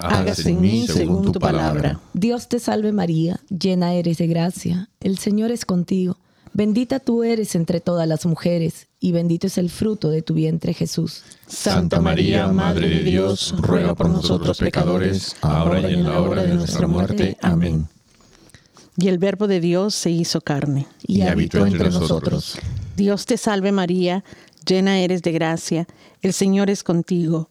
Hágase en mí según tu palabra. Dios te salve María, llena eres de gracia, el Señor es contigo. Bendita tú eres entre todas las mujeres, y bendito es el fruto de tu vientre Jesús. Santa María, Madre de Dios, ruega por nosotros pecadores, ahora y en la hora de nuestra muerte. Amén. Y el Verbo de Dios se hizo carne. Y, habitó entre nosotros. Dios te salve María, llena eres de gracia, el Señor es contigo.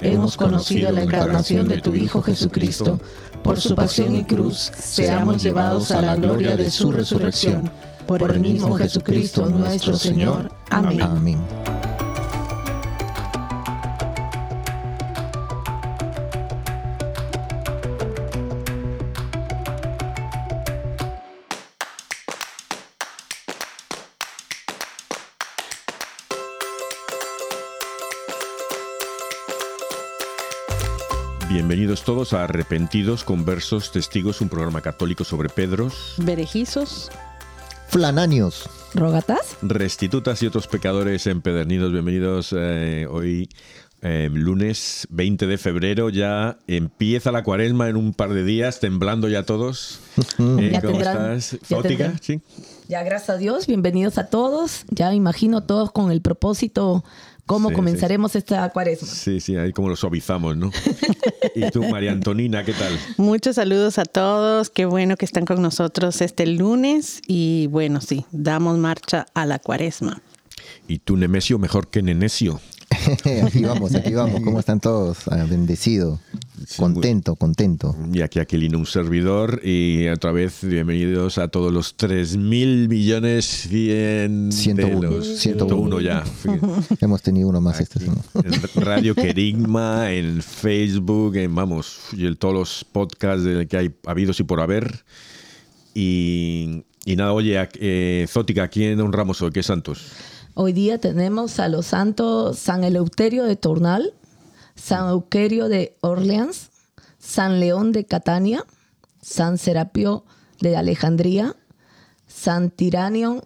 hemos conocido la encarnación de tu Hijo Jesucristo, por su pasión y cruz, seamos llevados a la gloria de su resurrección. Por el mismo Jesucristo nuestro Señor. Amén. Amén. Bienvenidos todos a Arrepentidos, Conversos, Testigos, un programa católico sobre Pedros, Berejizos, Flananios, Rogatas, Restitutas y otros pecadores empedernidos. Bienvenidos eh, hoy. Eh, lunes 20 de febrero ya empieza la cuaresma en un par de días, temblando ya todos. Eh, ¿Cómo estás? ¿Fótica? Sí. Ya, gracias a Dios, bienvenidos a todos. Ya imagino todos con el propósito cómo comenzaremos esta cuaresma. Sí, sí, ahí como lo suavizamos, ¿no? y tú, María Antonina, ¿qué tal? Muchos saludos a todos, qué bueno que están con nosotros este lunes y bueno, sí, damos marcha a la cuaresma. Y tú, Nemesio, mejor que Nenesio. aquí vamos, aquí vamos. ¿Cómo están todos? Ah, bendecido. contento, contento. Y aquí Aquilino, un servidor. Y otra vez, bienvenidos a todos los 3 mil millones 100 101, 101 ya. Hemos tenido uno más este Radio Querigma, en Facebook, en vamos, y en todos los podcasts que hay habidos y por haber. Y, nada, oye, eh, Zótica, ¿a quién honramos hoy? ¿Qué santos? Hoy día tenemos a los santos San Eleuterio de Tournal, San Euquerio de Orleans, San León de Catania, San Serapio de Alejandría, San Tiranion,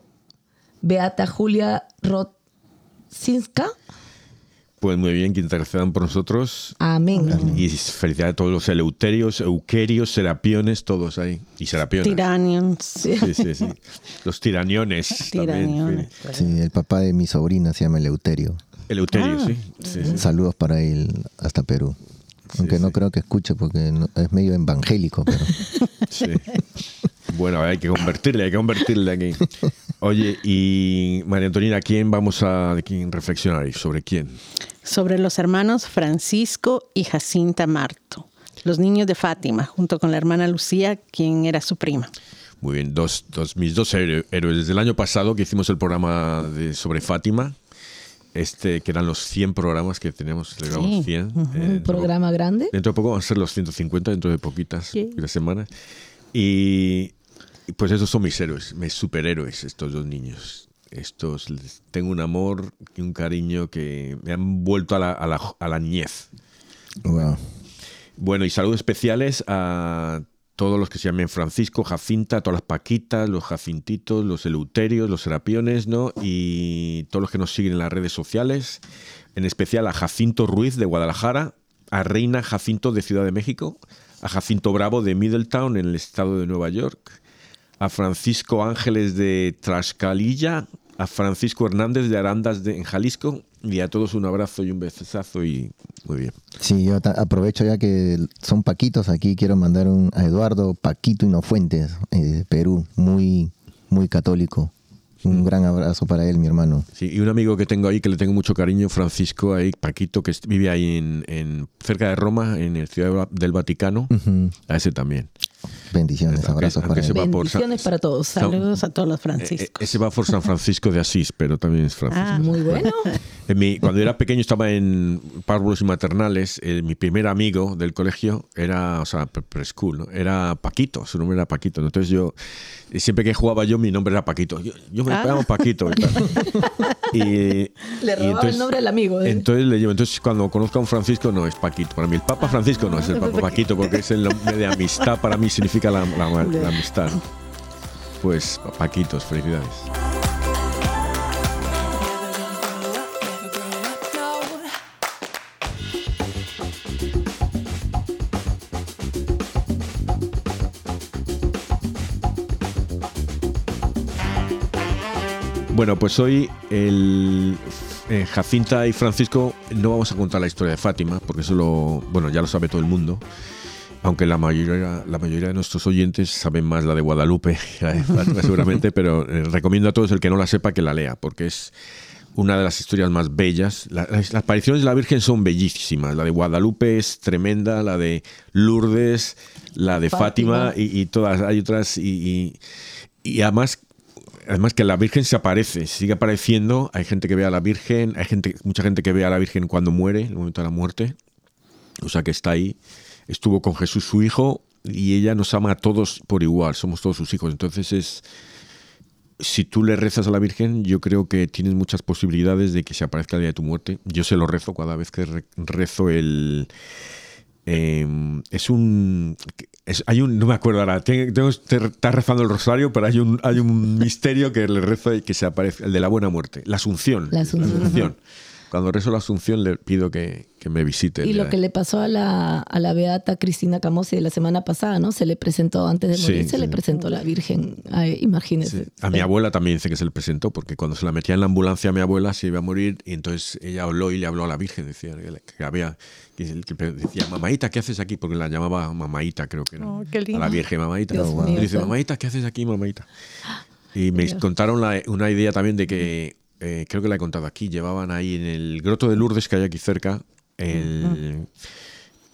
Beata Julia Rotzinska, pues muy bien, que intercedan por nosotros. Amén. Y felicidades a todos los eleuterios, euquerios, serapiones, todos ahí. Y serapiones. Tiranions. Sí, sí, sí. Los tiraniones. Tiraniones. sí, el papá de mi sobrina se llama Eleuterio. Eleuterio, ah. sí. Saludos para él hasta Perú. Aunque no creo que escuche porque es medio evangélico, pero... Sí. Bueno, hay que convertirle, hay que convertirle aquí. Oye, y María Antonina, ¿quién vamos a quién reflexionar? ¿Sobre quién? Sobre los hermanos Francisco y Jacinta Marto, los niños de Fátima, junto con la hermana Lucía, quien era su prima. Muy bien, dos, dos, mis dos héroes. Desde el año pasado que hicimos el programa sobre Fátima, este, que eran los 100 programas que tenemos, sí. 100. Un programa grande. Dentro de poco van a ser los 150, dentro de poquitas semanas. Y pues esos son mis héroes, mis superhéroes, estos dos niños. Estos, tengo un amor y un cariño que me han vuelto a la, a la, a la niñez. Bueno, y saludos especiales a todos los que se llamen Francisco, Jacinta, todas las Paquitas, los Jacintitos, los Eleuterios, los Serapiones, ¿no? Y todos los que nos siguen en las redes sociales, en especial a Jacinto Ruiz de Guadalajara, a Reina Jacinto de Ciudad de México, a Jacinto Bravo de Middletown en el estado de Nueva York, a Francisco Ángeles de Trascalilla, a Francisco Hernández de Arandas de, en Jalisco y a todos un abrazo y un besazo y muy bien. Sí, yo aprovecho ya que son Paquitos aquí, quiero mandar un, a Eduardo Paquito Inofuentes eh, Perú, muy, muy católico. Un gran abrazo para él, mi hermano. Sí, y un amigo que tengo ahí, que le tengo mucho cariño, Francisco, ahí, Paquito, que vive ahí en, en- cerca de Roma, en el Ciudad del Vaticano. A ese también. Bendiciones, Aunque- abrazos aunque para por Sa- Bendiciones para todos. Saludos a todos los Eh, eh, franciscos. ese va por San Francisco de Asís, pero también es Francisco. Ah, Muy bueno. En mi- cuando era pequeño estaba en párvulos y maternales. eh, mi primer amigo del colegio era, o sea, pre- preschool, ¿no? Era Paquito, su nombre era Paquito. ¿no? Entonces yo, eh, siempre que jugaba yo, mi nombre era Paquito. Yo, yo me Ah. llamo Paquito. Y, tal. Y- Le y robaba el nombre al amigo. ¿eh? Entonces le llevo. Entonces cuando conozco a un Francisco, no es Paquito. Para mí el Papa Francisco no es el Papa Paquito, porque es el nombre de amistad. Para mí significa la, la- la amistad. Pues Paquitos, felicidades. Bueno, pues hoy el eh, Jacinta y Francisco no vamos a contar la historia de Fátima, porque eso lo, bueno, ya lo sabe todo el mundo. Aunque la mayoría, la mayoría de nuestros oyentes saben más la de Guadalupe que la de Fátima, seguramente, pero eh, recomiendo a todos el que no la sepa que la lea, porque es una de las historias más bellas. La- las, las apariciones de la Virgen son bellísimas. La de Guadalupe es tremenda, la de Lourdes, la de Fátima, Fátima. y, y todas. Hay otras. Y, y- y además Además que la Virgen se aparece, sigue apareciendo. Hay gente que ve a la Virgen, hay gente, mucha gente que ve a la Virgen cuando muere, en el momento de la muerte. O sea que está ahí. Estuvo con Jesús su hijo y ella nos ama a todos por igual, somos todos sus hijos. Entonces es si tú le rezas a la Virgen, yo creo que tienes muchas posibilidades de que se aparezca el día de tu muerte. Yo se lo rezo cada vez que re- rezo el eh, es un es- hay un no me acuerdo ahora tengo, tengo- te- está rezando el rosario pero hay un hay un misterio que le rezo y que se aparece el de la buena muerte la asunción La Asunción. Cuando rezo la asunción le pido que, que me visite Y lo que le pasó a la, a la beata Cristina Camosi de la semana pasada, ¿no? Se le presentó, antes de Sí, morir, se sí. le presentó la Virgen. Ay, imagínese. Sí. A mi abuela también dice que se le presentó, porque cuando se la metía en la ambulancia a mi abuela se iba a morir y entonces ella habló y le habló a la Virgen, decía que, había, que, decía, mamaita, ¿qué haces aquí? Porque la llamaba mamaita, creo que era. Oh, qué lindo. A la Virgen, mamaita. Dios mío, dice, mamaita, ¿qué haces aquí, mamaita? Y me contaron la- una idea también de que, eh, creo que la he contado aquí, llevaban ahí en el Groto de Lourdes que hay aquí cerca, el,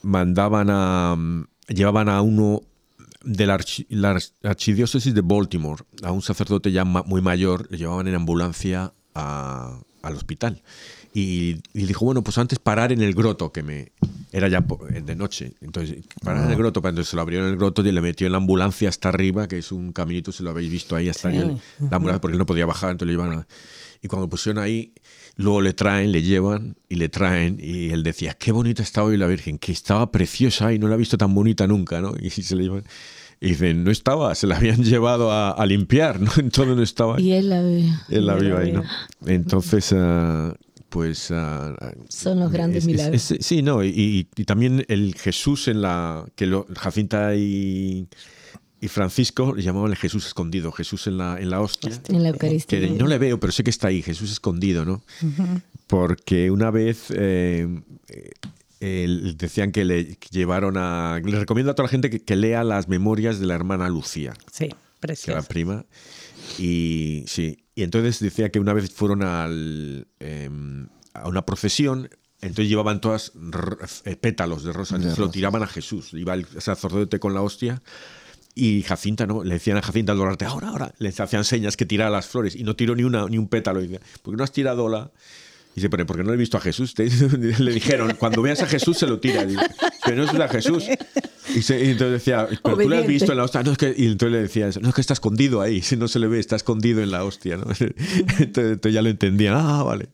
mandaban a, llevaban a uno de la, archi- la archidiócesis de Baltimore, a un sacerdote ya ma- muy mayor, le llevaban en ambulancia a- al hospital. Y, y dijo, bueno, pues antes parar en el groto, que me era ya de noche. Entonces, parar en el groto, pues entonces se lo abrieron en el groto y le metió en la ambulancia hasta arriba, que es un caminito, si lo habéis visto ahí, hasta ahí el- la ambulancia, porque él no podía bajar, entonces lo llevaron a- Y cuando pusieron ahí, luego le traen, le llevan y le traen. Y él decía, qué bonita está hoy la Virgen, que estaba preciosa y no la he visto tan bonita nunca, ¿no? Y se le llevan. Y dicen, no estaba, se la habían llevado a, a limpiar, ¿no? Entonces no estaba. Y él la ve. Él la vio ahí, vio. ¿no? Entonces, ah, pues... ah, Son los grandes es- es- milagros. es- sí, no, y, y- y también el Jesús en la... que lo, Jacinta y, y Francisco le llamaban el Jesús escondido, Jesús en la, en la hostia. en la Eucaristía. Que no le veo, pero sé que está ahí, Jesús escondido, ¿no? Porque una vez eh, eh, decían que le llevaron a... Le recomiendo a toda la gente que, que lea las memorias de la hermana Lucía Sí, que era precioso. prima. Y sí, y entonces decía que una vez fueron al, eh, a una procesión, entonces llevaban todas eh, pétalos de rosas, De entonces lo tiraban a Jesús. Iba el sacerdote con la hostia. Y Jacinta, ¿no? Le decían a Jacinta al dorarte, ahora, ahora. Le hacían señas que tirara las flores y no tiró ni, una, ni un pétalo. Y decía, ¿por qué no has tirado la...? Y dice, pero porque no he visto a Jesús. Te- Le dijeron, cuando veas a Jesús se lo tira. Pero no es a Jesús. Y, se- y entonces decía, pero tú le has Obediente. visto en la hostia. No, es que, y entonces le decía, eso, no, es que está escondido ahí. Si no se le ve, está escondido en la hostia. ¿no? Entonces, entonces ya lo entendían. Ah, vale.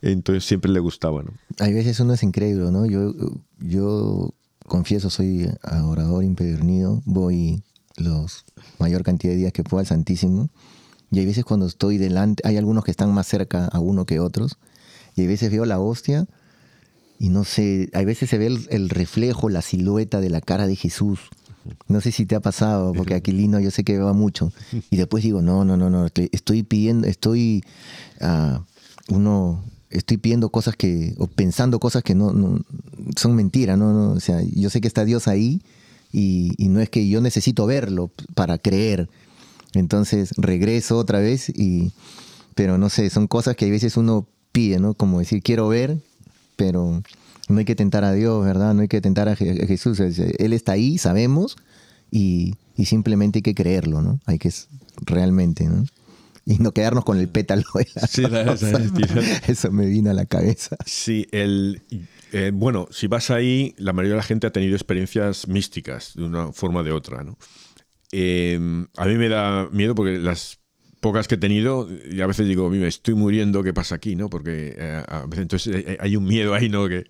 Entonces siempre le gustaba, ¿no? Hay veces uno es incrédulo, ¿no? Yo, yo confieso, soy orador impedernido, voy los mayor cantidad de días que puedo al Santísimo. Y hay veces cuando estoy delante, hay algunos que están más cerca a uno que otros, y hay veces veo la hostia y no sé, hay veces se ve el, reflejo, la silueta de la cara de Jesús. No sé si te ha pasado, porque Aquilino yo sé que va mucho. Y después digo, no, no, no, no, estoy- estoy pidiendo, estoy, ah, uno, estoy pidiendo cosas que, o pensando cosas que no, no- son mentiras, ¿no? no, O sea, yo sé que está Dios ahí y, no es que yo necesito verlo para creer. Entonces regreso otra vez y, pero no sé, son cosas que a veces uno pide, ¿no? Como decir, quiero ver, pero no hay que tentar a Dios, ¿verdad? No hay que tentar a, Jesús. Él está ahí, sabemos, y, y, simplemente hay que creerlo, ¿no? Hay que realmente, ¿no? Y no quedarnos con el pétalo de la sí, Eso me vino a la cabeza. Sí, el, eh, bueno, si vas ahí, la mayoría de la gente ha tenido experiencias místicas de una forma o de otra, ¿no? Eh, a mí me da miedo porque las pocas que he tenido, y a veces digo, me estoy muriendo, ¿qué pasa aquí? ¿no? Porque eh, a veces entonces hay un miedo ahí, ¿no? Que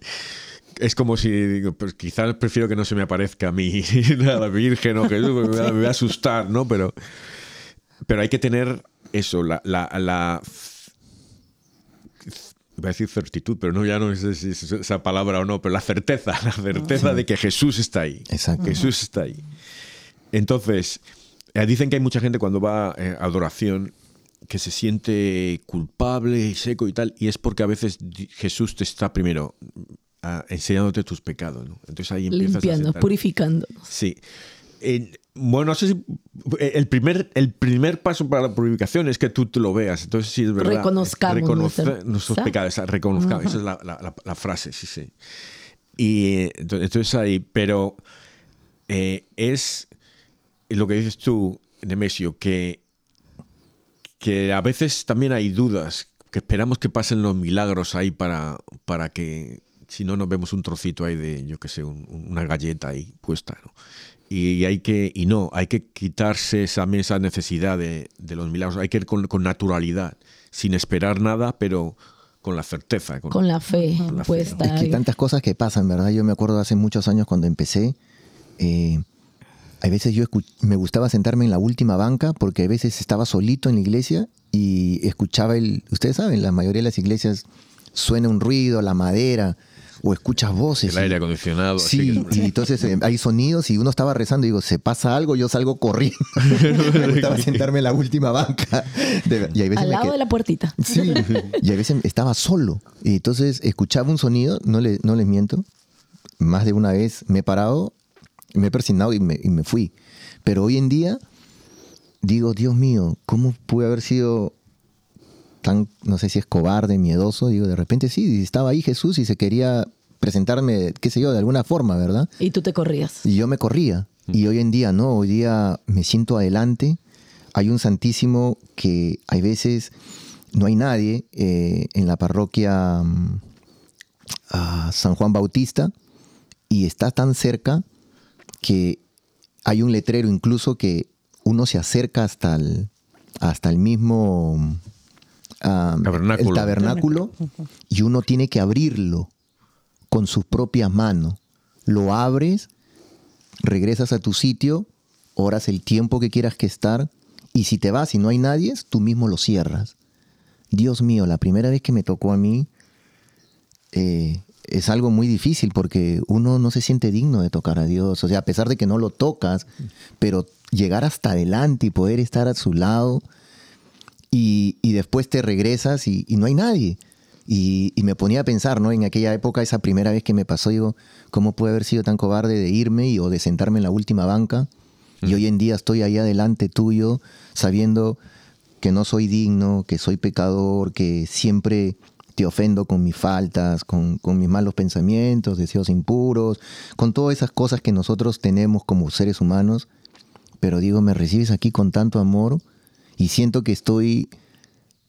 es como si digo, pues quizás prefiero que no se me aparezca a mí la Virgen o que me va, a asustar, ¿no? Pero, pero hay que tener eso, la, la, la Voy a decir certitud, pero no ya no sé si es esa palabra o no, pero la certeza, la certeza de que Jesús está ahí. Exacto. Jesús está ahí. Entonces, eh, dicen que hay mucha gente cuando va eh, a adoración que se siente culpable y seco y tal, y es porque a veces Jesús te está primero ah, enseñándote tus pecados. ¿no? Entonces ahí empiezas Limpiando, purificando. Sí. Bueno, no sé si eh, el primer, el primer paso para la purificación es que tú te lo veas. Entonces, sí, es verdad. Reconozcamos nuestros pecados. Reconozcamos. Esa es la, frase, sí, sí. Y entonces ahí, pero es lo que dices tú, Nemesio, que, que a veces también hay dudas, que esperamos que pasen los milagros ahí para, para que, si no, nos vemos un trocito ahí de, yo qué sé, una galleta ahí puesta, ¿no? Y, hay que, y no, hay que quitarse esa, esa necesidad de, los milagros, hay que ir con, naturalidad, sin esperar nada, pero con la certeza. Con, la fe. Es que hay tantas cosas que pasan, ¿verdad? Yo me acuerdo hace muchos años cuando empecé, eh, a veces yo me gustaba sentarme en la última banca porque a veces estaba solito en la iglesia y escuchaba el, ustedes saben, la mayoría de las iglesias suena un ruido, la madera, o escuchas voces. El aire acondicionado. Sí, y entonces eh, hay sonidos y uno estaba rezando y digo, se pasa algo, yo salgo corriendo. me gustaba sentarme en la última banca. Al lado de la puertita. Sí, y a veces estaba solo. Y entonces escuchaba un sonido, no, le, no les miento, más de una vez me he parado me he persignado y me, y me fui. Pero hoy en día digo, Dios mío, ¿cómo pude haber sido tan, no sé si es cobarde, miedoso? Digo, de repente sí, estaba ahí Jesús y se quería presentarme, qué sé yo, de alguna forma, ¿verdad? Y tú te corrías. Y yo me corría. Y hoy en día no, hoy día me siento adelante. Hay un santísimo que hay veces no hay nadie eh, en la parroquia mm, a San Juan Bautista y está tan cerca que hay un letrero incluso que uno se acerca hasta el, hasta el mismo tabernáculo. y uno tiene que abrirlo con sus propias manos. Lo abres, regresas a tu sitio, oras el tiempo que quieras que estar y si te vas y no hay nadie, tú mismo lo cierras. Dios mío, la primera vez que me tocó a mí, eh, es algo muy difícil porque uno no se siente digno de tocar a Dios. O sea, a pesar de que no lo tocas, pero llegar hasta adelante y poder estar a su lado y, después te regresas y, no hay nadie. Y, me ponía a pensar, ¿no? En aquella época, esa primera vez que me pasó, digo, ¿cómo puede haber sido tan cobarde de irme y, o de sentarme en la última banca? Y hoy en día estoy ahí adelante tuyo, sabiendo que no soy digno, que soy pecador, que siempre te ofendo con mis faltas, con, mis malos pensamientos, deseos impuros, con todas esas cosas que nosotros tenemos como seres humanos. Pero digo, me recibes aquí con tanto amor y siento que estoy,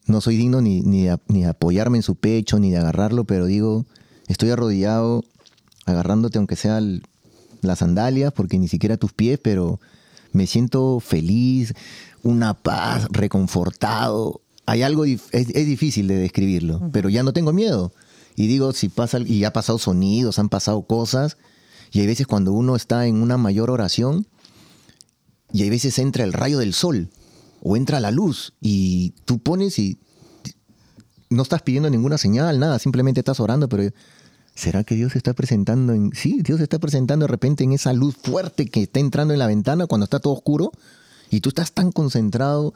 no soy digno ni, ni, de, apoyarme en su pecho, ni de agarrarlo, pero digo, estoy arrodillado, agarrándote aunque sea las sandalias, porque ni siquiera tus pies, pero me siento feliz, una paz, reconfortado, hay algo, es, difícil de describirlo, pero ya no tengo miedo. Y digo, si pasa, y ha pasado sonidos, han pasado cosas, y hay veces cuando uno está en una mayor oración, y hay veces entra el rayo del sol, o entra la luz, y tú pones y no estás pidiendo ninguna señal, nada, simplemente estás orando, pero ¿será que Dios se está presentando en... Sí, Dios se está presentando de repente en esa luz fuerte que está entrando en la ventana cuando está todo oscuro, y tú estás tan concentrado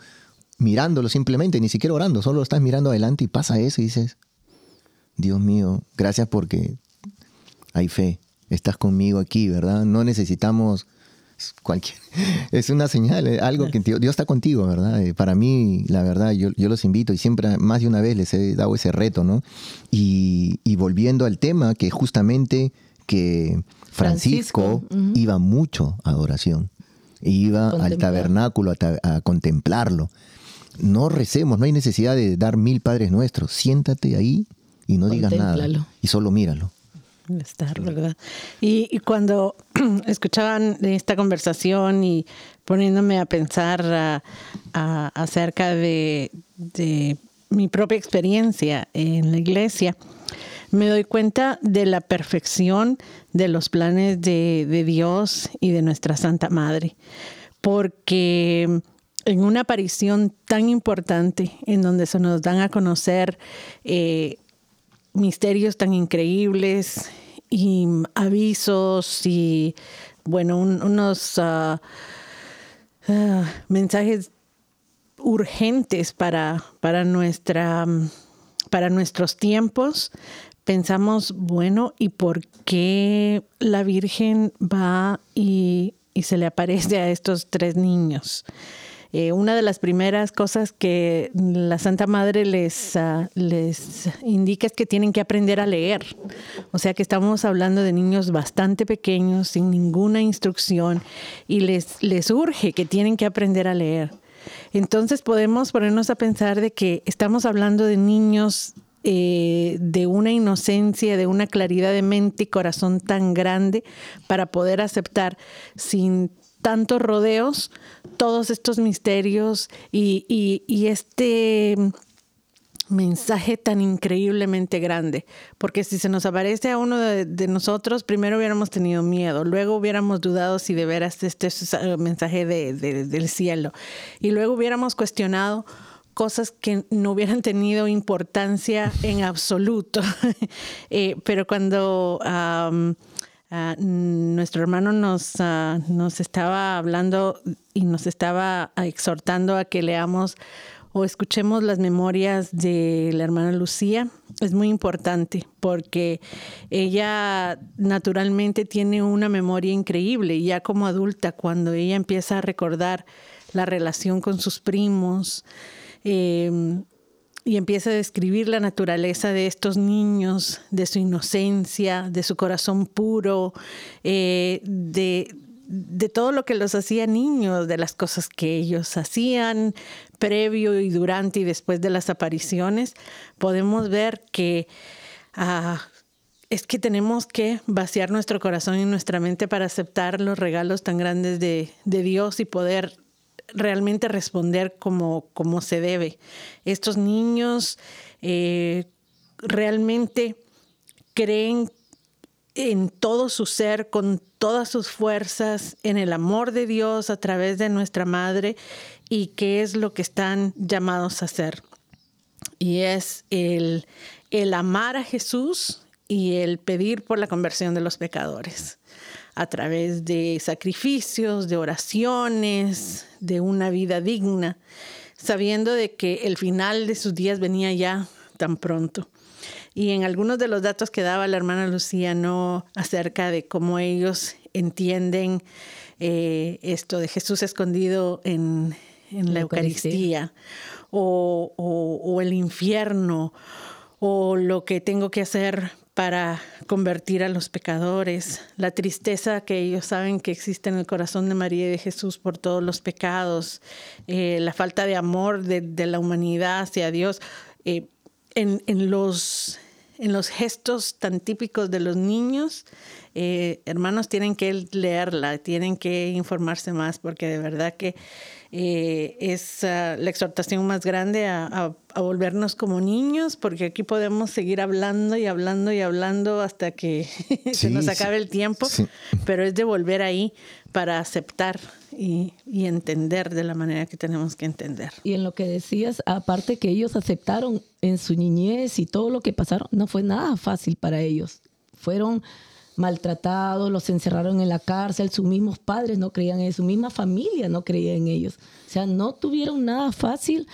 mirándolo simplemente, ni siquiera orando, solo estás mirando adelante y pasa eso y dices, Dios mío, gracias porque hay fe, estás conmigo aquí, ¿verdad? No necesitamos es cualquier, es una señal, eh, algo que Dios está contigo, ¿verdad? Eh, para mí, la verdad, yo, yo, los invito y siempre, más de una vez les he dado ese reto, ¿no? Y, y volviendo al tema, que justamente que Francisco, iba mucho a adoración, iba al tabernáculo a, contemplarlo. No recemos, no hay necesidad de dar mil padres nuestros. Siéntate ahí y no digas nada. Y solo míralo. Estar, ¿verdad? Y, cuando escuchaban esta conversación y poniéndome a pensar acerca de, de mi propia experiencia en la iglesia, me doy cuenta de la perfección de los planes de, Dios y de nuestra Santa Madre, porque en una aparición tan importante en donde se nos dan a conocer eh, misterios tan increíbles y avisos y, bueno, unos ah, ah, mensajes urgentes para, para, nuestra, para nuestros tiempos, pensamos, bueno, ¿y por qué la Virgen va y, se le aparece a estos tres niños? Eh, una de las primeras cosas que la Santa Madre les, ah, les indica es que tienen que aprender a leer. O sea que estamos hablando de niños bastante pequeños, sin ninguna instrucción, y les, les urge que tienen que aprender a leer. Entonces podemos ponernos a pensar de que estamos hablando de niños eh, de una inocencia, de una claridad de mente y corazón tan grande para poder aceptar sin tantos rodeos todos estos misterios y, este mensaje tan increíblemente grande. Porque si se nos aparece a uno de, nosotros, primero hubiéramos tenido miedo, luego hubiéramos dudado si de veras este es el mensaje del cielo, y luego hubiéramos cuestionado cosas que no hubieran tenido importancia en absoluto. Eh, pero cuando ah, nuestro hermano nos, ah, nos estaba hablando y nos estaba exhortando a que leamos o escuchemos las memorias de la hermana Lucía, es muy importante porque ella naturalmente tiene una memoria increíble ya como adulta cuando ella empieza a recordar la relación con sus primos, Em, y empieza a describir la naturaleza de estos niños, de su inocencia, de su corazón puro, eh, de, de, todo lo que los hacía niños, de las cosas que ellos hacían previo y durante y después de las apariciones, podemos ver que ah, es que tenemos que vaciar nuestro corazón y nuestra mente para aceptar los regalos tan grandes de, de Dios y poder realmente responder como, como se debe. Estos niños eh, realmente creen en todo su ser, con todas sus fuerzas, en el amor de Dios a través de nuestra madre y qué es lo que están llamados a hacer. Y es el, el amar a Jesús y el pedir por la conversión de los pecadores a través de sacrificios, de oraciones, de una vida digna, sabiendo de que el final de sus días venía ya tan pronto. Y en algunos de los datos que daba la hermana Lucía, no acerca de cómo ellos entienden eh, esto de Jesús escondido en, la, Eucaristía, o, o el infierno, o lo que tengo que hacer para convertir a los pecadores, la tristeza que ellos saben que existe en el corazón de María y de Jesús por todos los pecados, eh, la falta de amor de, la humanidad hacia Dios, eh, en, los, gestos tan típicos de los niños, eh, hermanos, tienen que leerla, tienen que informarse más, porque de verdad que eh, es ah, la exhortación más grande a, volvernos como niños, porque aquí podemos seguir hablando y hablando y hablando hasta que se nos acabe el tiempo, pero es de volver ahí para aceptar y, y, entender de la manera que tenemos que entender. Y en lo que decías, aparte que ellos aceptaron en su niñez y todo lo que pasaron, no fue nada fácil para ellos. Fueron maltratados, los encerraron en la cárcel, sus mismos padres no creían en ellos, su misma familia no creía en ellos. O sea, no tuvieron nada fácil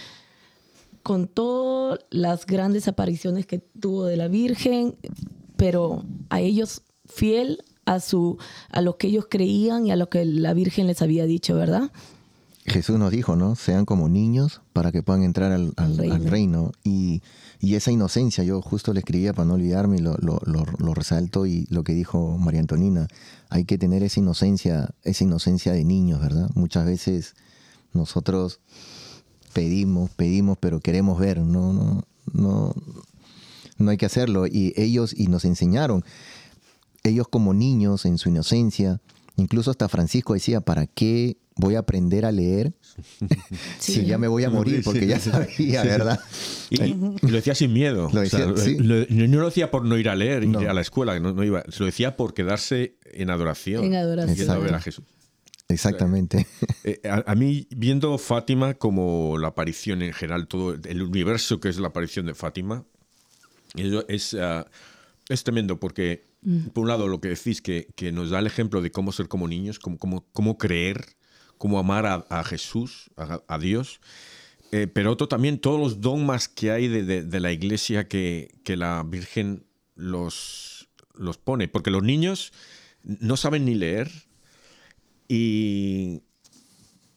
con todas las grandes apariciones que tuvo de la Virgen, pero a ellos fiel a, su, a lo que ellos creían y a lo que la Virgen les había dicho, ¿verdad? Jesús nos dijo, ¿no? Sean como niños para que puedan entrar al, al- Reino. al reino. Y, y esa inocencia, yo justo le escribía para no olvidarme, lo- lo resalto y lo que dijo María Antonina, hay que tener esa inocencia, esa inocencia de niños, ¿verdad? Muchas veces nosotros pedimos, pedimos, pero queremos ver, no, no, no, no hay que hacerlo. Y ellos, y nos enseñaron, ellos como niños en su inocencia, incluso hasta Francisco decía, ¿para qué voy a aprender a leer si ya me voy a morir? Porque ya sabía, ¿verdad? Y, y lo decía sin miedo. Lo O sea, decía, sí. lo- no no lo decía por no ir a leer, No. ir a la escuela, no, no iba. Se lo decía por quedarse en adoración. En adoración. A ver a. Jesús. Exactamente. Eh, a, a mí, viendo Fátima como la aparición en general, todo el universo que es la aparición de Fátima, eso es, ah, es tremendo porque, por un lado, lo que decís, que, que nos da el ejemplo de cómo ser como niños, cómo, cómo, cómo creer, cómo amar a, a Jesús, a, a Dios. Eh, pero otro también, todos los dogmas que hay de, de- de la iglesia que, que la Virgen los, los pone. Porque los niños no saben ni leer y,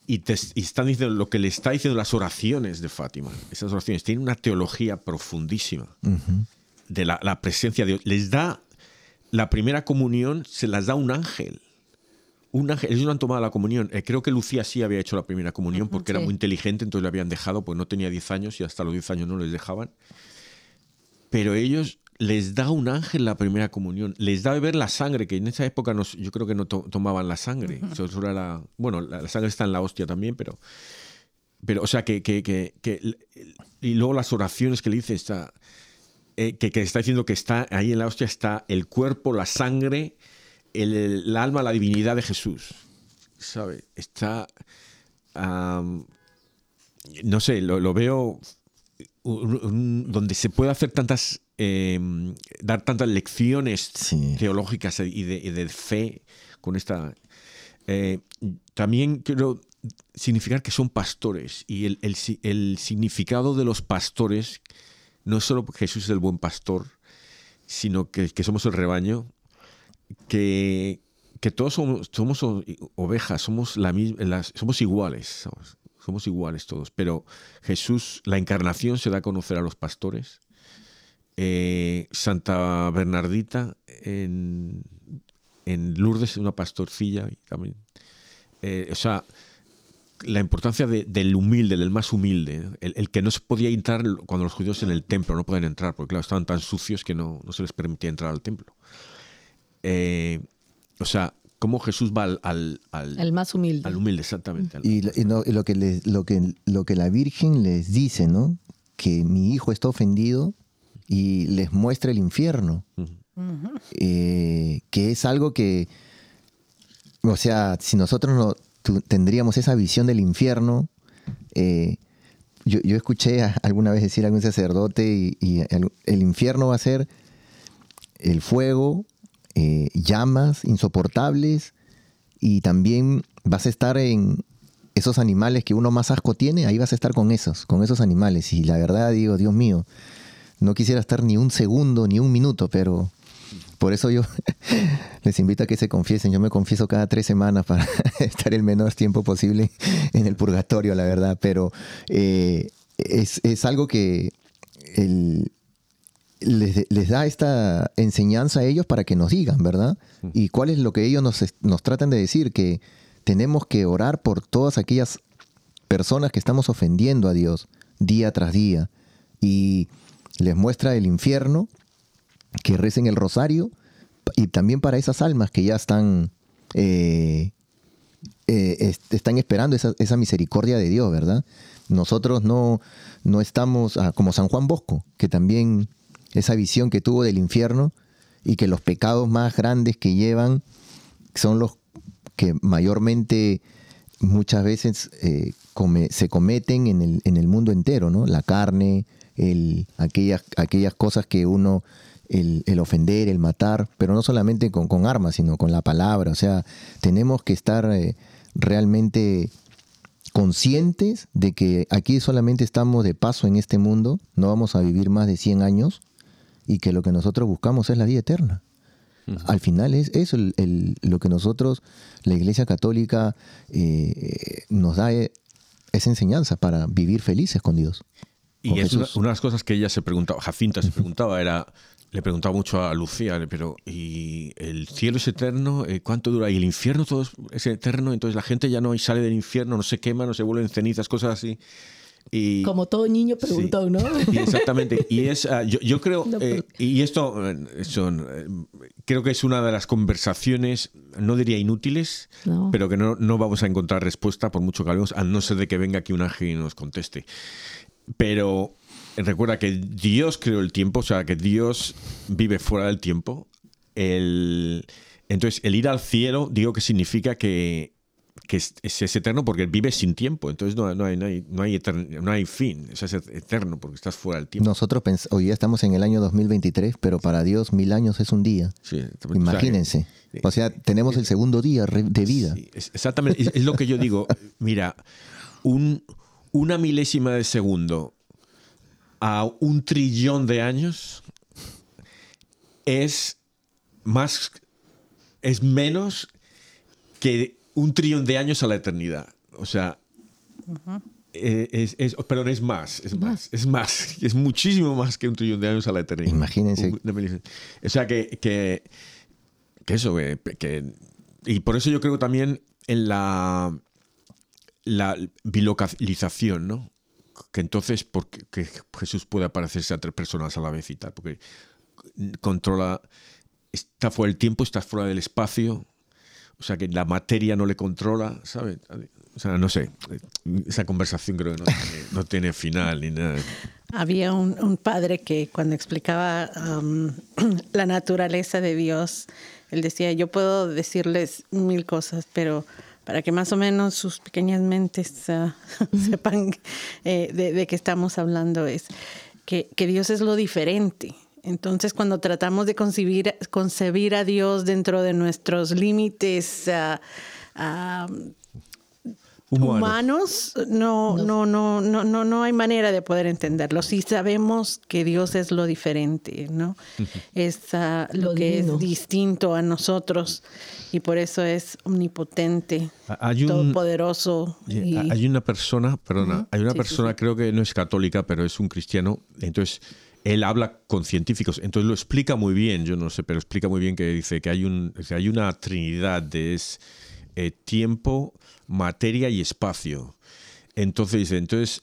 y, te, y están diciendo lo que le está diciendo las oraciones de Fátima. Esas oraciones tienen una teología profundísima de la, la presencia de Dios. Les da la primera comunión, se las da un ángel. Un ángel, ellos no han tomado la comunión. Eh, creo que Lucía sí había hecho la primera comunión porque era muy inteligente, entonces le habían dejado, pues no tenía 10 años y hasta los 10 años no les dejaban. Pero ellos les da un ángel la primera comunión, les da beber la sangre, que en esa época nos- yo creo que no to- tomaban la sangre. Eso solo era- bueno, la, la sangre está en la hostia también, pero, pero o sea, que, que, que- que- y luego las oraciones que le dice, está, eh, que, que está diciendo que está ahí en la hostia está el cuerpo, la sangre, el, el alma, la divinidad de Jesús. ¿Sabe? Está. no sé, lo, lo veo un- un- donde se puede hacer tantas. eh, dar tantas lecciones Sí. teológicas y de, y de fe con esta. eh, también quiero significar que son pastores y el, el si- el significado de los pastores no solo Jesús es el buen pastor, sino que, que somos el rebaño, que, que todos somos, somos ovejas, somos, la, somos iguales, somos, iguales todos, pero Jesús, la encarnación se da a conocer a los pastores. Eh, Santa Bernardita en, en Lourdes, una pastorcilla también. eh, o sea, la importancia de- del humilde, del más humilde, el, el que no se podía entrar cuando los judíos en el templo no pueden entrar, porque claro, estaban tan sucios que no, no se les permitía entrar al templo. Eh, o sea, cómo Jesús va al, al, al- El más humilde. al humilde, exactamente. al- Y, lo- y no- y lo, que les- lo, que, lo que la Virgen les dice, ¿no? Que mi hijo está ofendido y les muestra el infierno. Eh, que es algo que, o sea, si nosotros no tendríamos esa visión del infierno, eh, yo, escuché alguna vez decir a algún sacerdote y, el infierno va a ser el fuego, eh, llamas insoportables y también vas a estar en esos animales que uno más asco tiene, ahí vas a estar con esos, con esos animales. Y la verdad digo, Dios mío, no quisiera estar ni un segundo, ni un minuto, pero por eso yo les invito a que se confiesen. Yo me confieso cada tres semanas para estar el menor tiempo posible en el purgatorio, la verdad. Pero eh, es, es algo que el- les, les da esta enseñanza a ellos para que nos digan, ¿verdad? Y cuál es lo que ellos nos, nos tratan de decir, que tenemos que orar por todas aquellas personas que estamos ofendiendo a Dios día tras día. Y les muestra el infierno, que recen el rosario, y también para esas almas que ya están, eh, eh, est- están esperando esa, esa misericordia de Dios, ¿verdad? Nosotros no, no estamos, ah, como San Juan Bosco, que también esa visión que tuvo del infierno y que los pecados más grandes que llevan son los que mayormente muchas veces eh, se cometen en el, en el mundo entero, ¿no? La carne, el, aquellas, aquellas cosas que uno, el, el ofender, el matar, pero no solamente con, con armas, sino con la palabra. O sea, tenemos que estar eh, realmente conscientes de que aquí solamente estamos de paso en este mundo, no vamos a vivir más de 100 años y que lo que nosotros buscamos es la vida eterna. Al final es eso el, lo que nosotros, la Iglesia Católica, eh, nos da eh, esa enseñanza para vivir felices con Dios. Y es una, una, de las cosas que ella se preguntaba, Jacinta se preguntaba, era, le preguntaba mucho a Lucía, pero ¿y el cielo es eterno? Eh, ¿Cuánto dura? ¿Y el infierno todo es eterno? Entonces la gente ya no sale del infierno, no se quema, no se vuelven cenizas, cosas así. Y, Como todo niño preguntó, ¿no? exactamente. Y es, ah, yo, creo, eh, y esto eh, son, creo que es una de las conversaciones, no diría inútiles, pero que no, no, vamos a encontrar respuesta por mucho que hablemos, a no ser de que venga aquí un ángel y nos conteste. Pero recuerda que Dios creó el tiempo, o sea, que Dios vive fuera del tiempo. El, entonces, el ir al cielo, digo que significa que, es, es, eterno porque vive sin tiempo. Entonces, no, no, hay, no, hay, no, hay, no hay fin. es eterno porque estás fuera del tiempo. Nosotros hoy día estamos en el año 2023, pero para Dios mil años es un día. Imagínense. O sea, tenemos el segundo día de vida. exactamente. Es, es, lo que yo digo. Mira, un, una milésima de segundo a un trillón de años es más es menos que un trillón de años a la eternidad. O sea, eh, es, es, pero es más, es más, es más, es muchísimo más que un trillón de años a la eternidad. Imagínense. O sea, que, que, que eso, que, y por eso yo creo también en la, la bilocalización, ¿no? Que entonces porque que Jesús puede aparecerse a tres personas a la vez y tal, porque controla, está fuera del tiempo, está fuera del espacio, o sea que la materia no le controla, ¿sabes? O sea, no sé, esa conversación creo que no tiene, final ni nada. Había un, padre que cuando explicaba um, la naturaleza de Dios, él decía, yo puedo decirles mil cosas, pero para que más o menos sus pequeñas mentes ah, sepan eh, de, qué estamos hablando, es que, Dios es lo diferente. Entonces, cuando tratamos de concebir, concebir a Dios dentro de nuestros límites ah, ah, humanos, no, no, no, no, no, no hay manera de poder entenderlo. Sí sabemos que Dios es lo diferente, ¿no? Es lo, que es distinto a nosotros y por eso es omnipotente, hay todopoderoso. Hay una persona, perdona, hay una persona, creo que no es católica, pero es un cristiano, entonces él habla con científicos, entonces lo explica muy bien, yo no sé, pero explica muy bien que dice que hay, un, hay una trinidad de es, eh, tiempo, materia y espacio. Entonces dice, entonces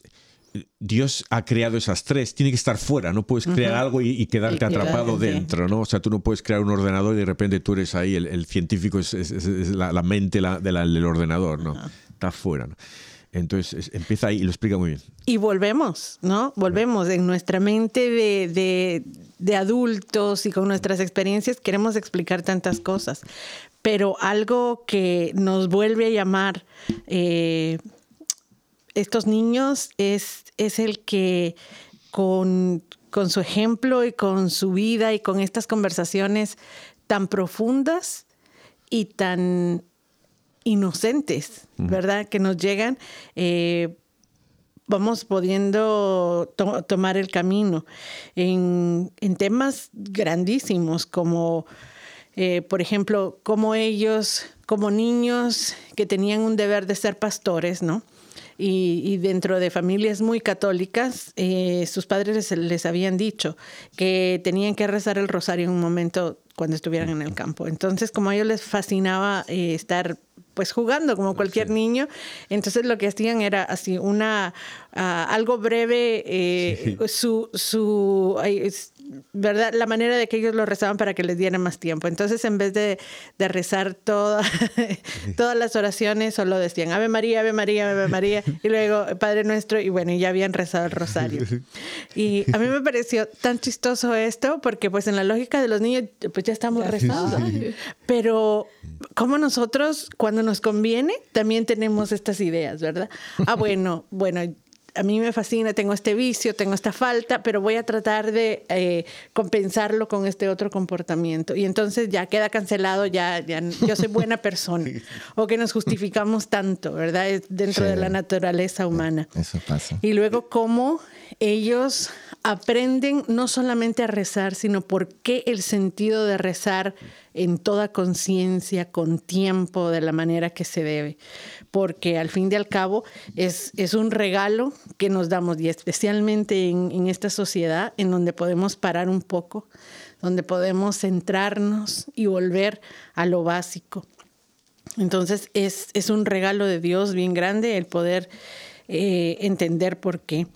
Dios ha creado esas tres, tiene que estar fuera, no puedes crear algo y, quedarte atrapado dentro, ¿no? O sea, tú no puedes crear un ordenador y de repente tú eres ahí, el, científico es, la, mente del ordenador, ¿no? Está fuera, ¿no? Entonces empieza ahí y lo explica muy bien. Y volvemos, ¿no? Volvemos en nuestra mente de, de, adultos y con nuestras experiencias queremos explicar tantas cosas, pero algo que nos vuelve a llamar eh, estos niños es, es el que con, su ejemplo y con su vida y con estas conversaciones tan profundas y tan inocentes, ¿verdad? Que nos llegan, eh, vamos pudiendo tomar el camino en, temas grandísimos como, eh, por ejemplo, como ellos, como niños que tenían un deber de ser pastores, ¿no? y, dentro de familias muy católicas, eh, sus padres les, habían dicho que tenían que rezar el rosario en un momento cuando estuvieran en el campo. Entonces, como a ellos les fascinaba eh, estar pues jugando como cualquier niño. Entonces lo que hacían era así una ah, algo breve, eh, su, su ¿verdad? La manera de que ellos lo rezaban para que les diera más tiempo. Entonces, en vez de, rezar toda, todas las oraciones, solo decían Ave María, Ave María, Ave María, y luego Padre Nuestro, y bueno, ya habían rezado el rosario. Y a mí me pareció tan chistoso esto, porque pues en la lógica de los niños, pues ya estamos rezando. Pero como nosotros, cuando nos conviene, también tenemos estas ideas, ¿verdad? Ah, bueno, bueno, a mí me fascina, tengo este vicio, tengo esta falta, pero voy a tratar de eh, compensarlo con este otro comportamiento. Y entonces ya queda cancelado, ya, ya yo soy buena persona. o que nos justificamos tanto, ¿verdad? Dentro de la naturaleza humana. Eso pasa. Y luego cómo ellos aprenden no solamente a rezar, sino por qué el sentido de rezar en toda conciencia, con tiempo, de la manera que se debe. Porque al fin y al cabo es, es un regalo que nos damos, y especialmente en, esta sociedad, en donde podemos parar un poco, donde podemos centrarnos y volver a lo básico. Entonces es, es un regalo de Dios bien grande el poder eh, entender por qué.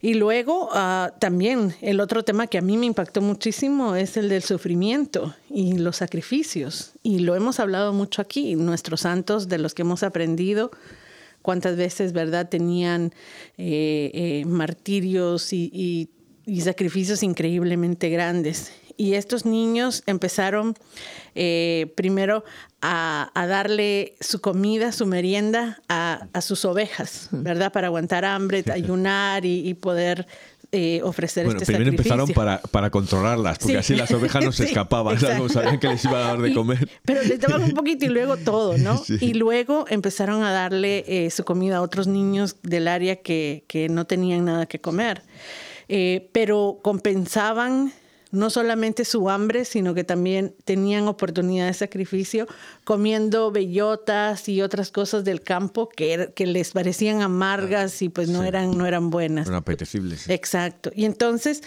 Y luego ah, también el otro tema que a mí me impactó muchísimo es el del sufrimiento y los sacrificios. Y lo hemos hablado mucho aquí, nuestros santos de los que hemos aprendido cuántas veces, ¿verdad?, tenían eh, eh, martirios y, y, sacrificios increíblemente grandes. Y estos niños empezaron eh, primero a, darle su comida, su merienda a, sus ovejas, ¿verdad? Para aguantar hambre, ayunar y, poder eh, ofrecer bueno, este primero sacrificio. empezaron para, para controlarlas, porque así las ovejas no se escapaban, sabían que les iba a dar de comer. pero les daban un poquito y luego todo, ¿no? Y luego empezaron a darle eh, su comida a otros niños del área que, que no tenían nada que comer. pero compensaban no solamente su hambre, sino que también tenían oportunidad de sacrificio comiendo bellotas y otras cosas del campo que, er, que les parecían amargas y pues no, eran, no eran buenas. No apetecibles. Exacto. Y entonces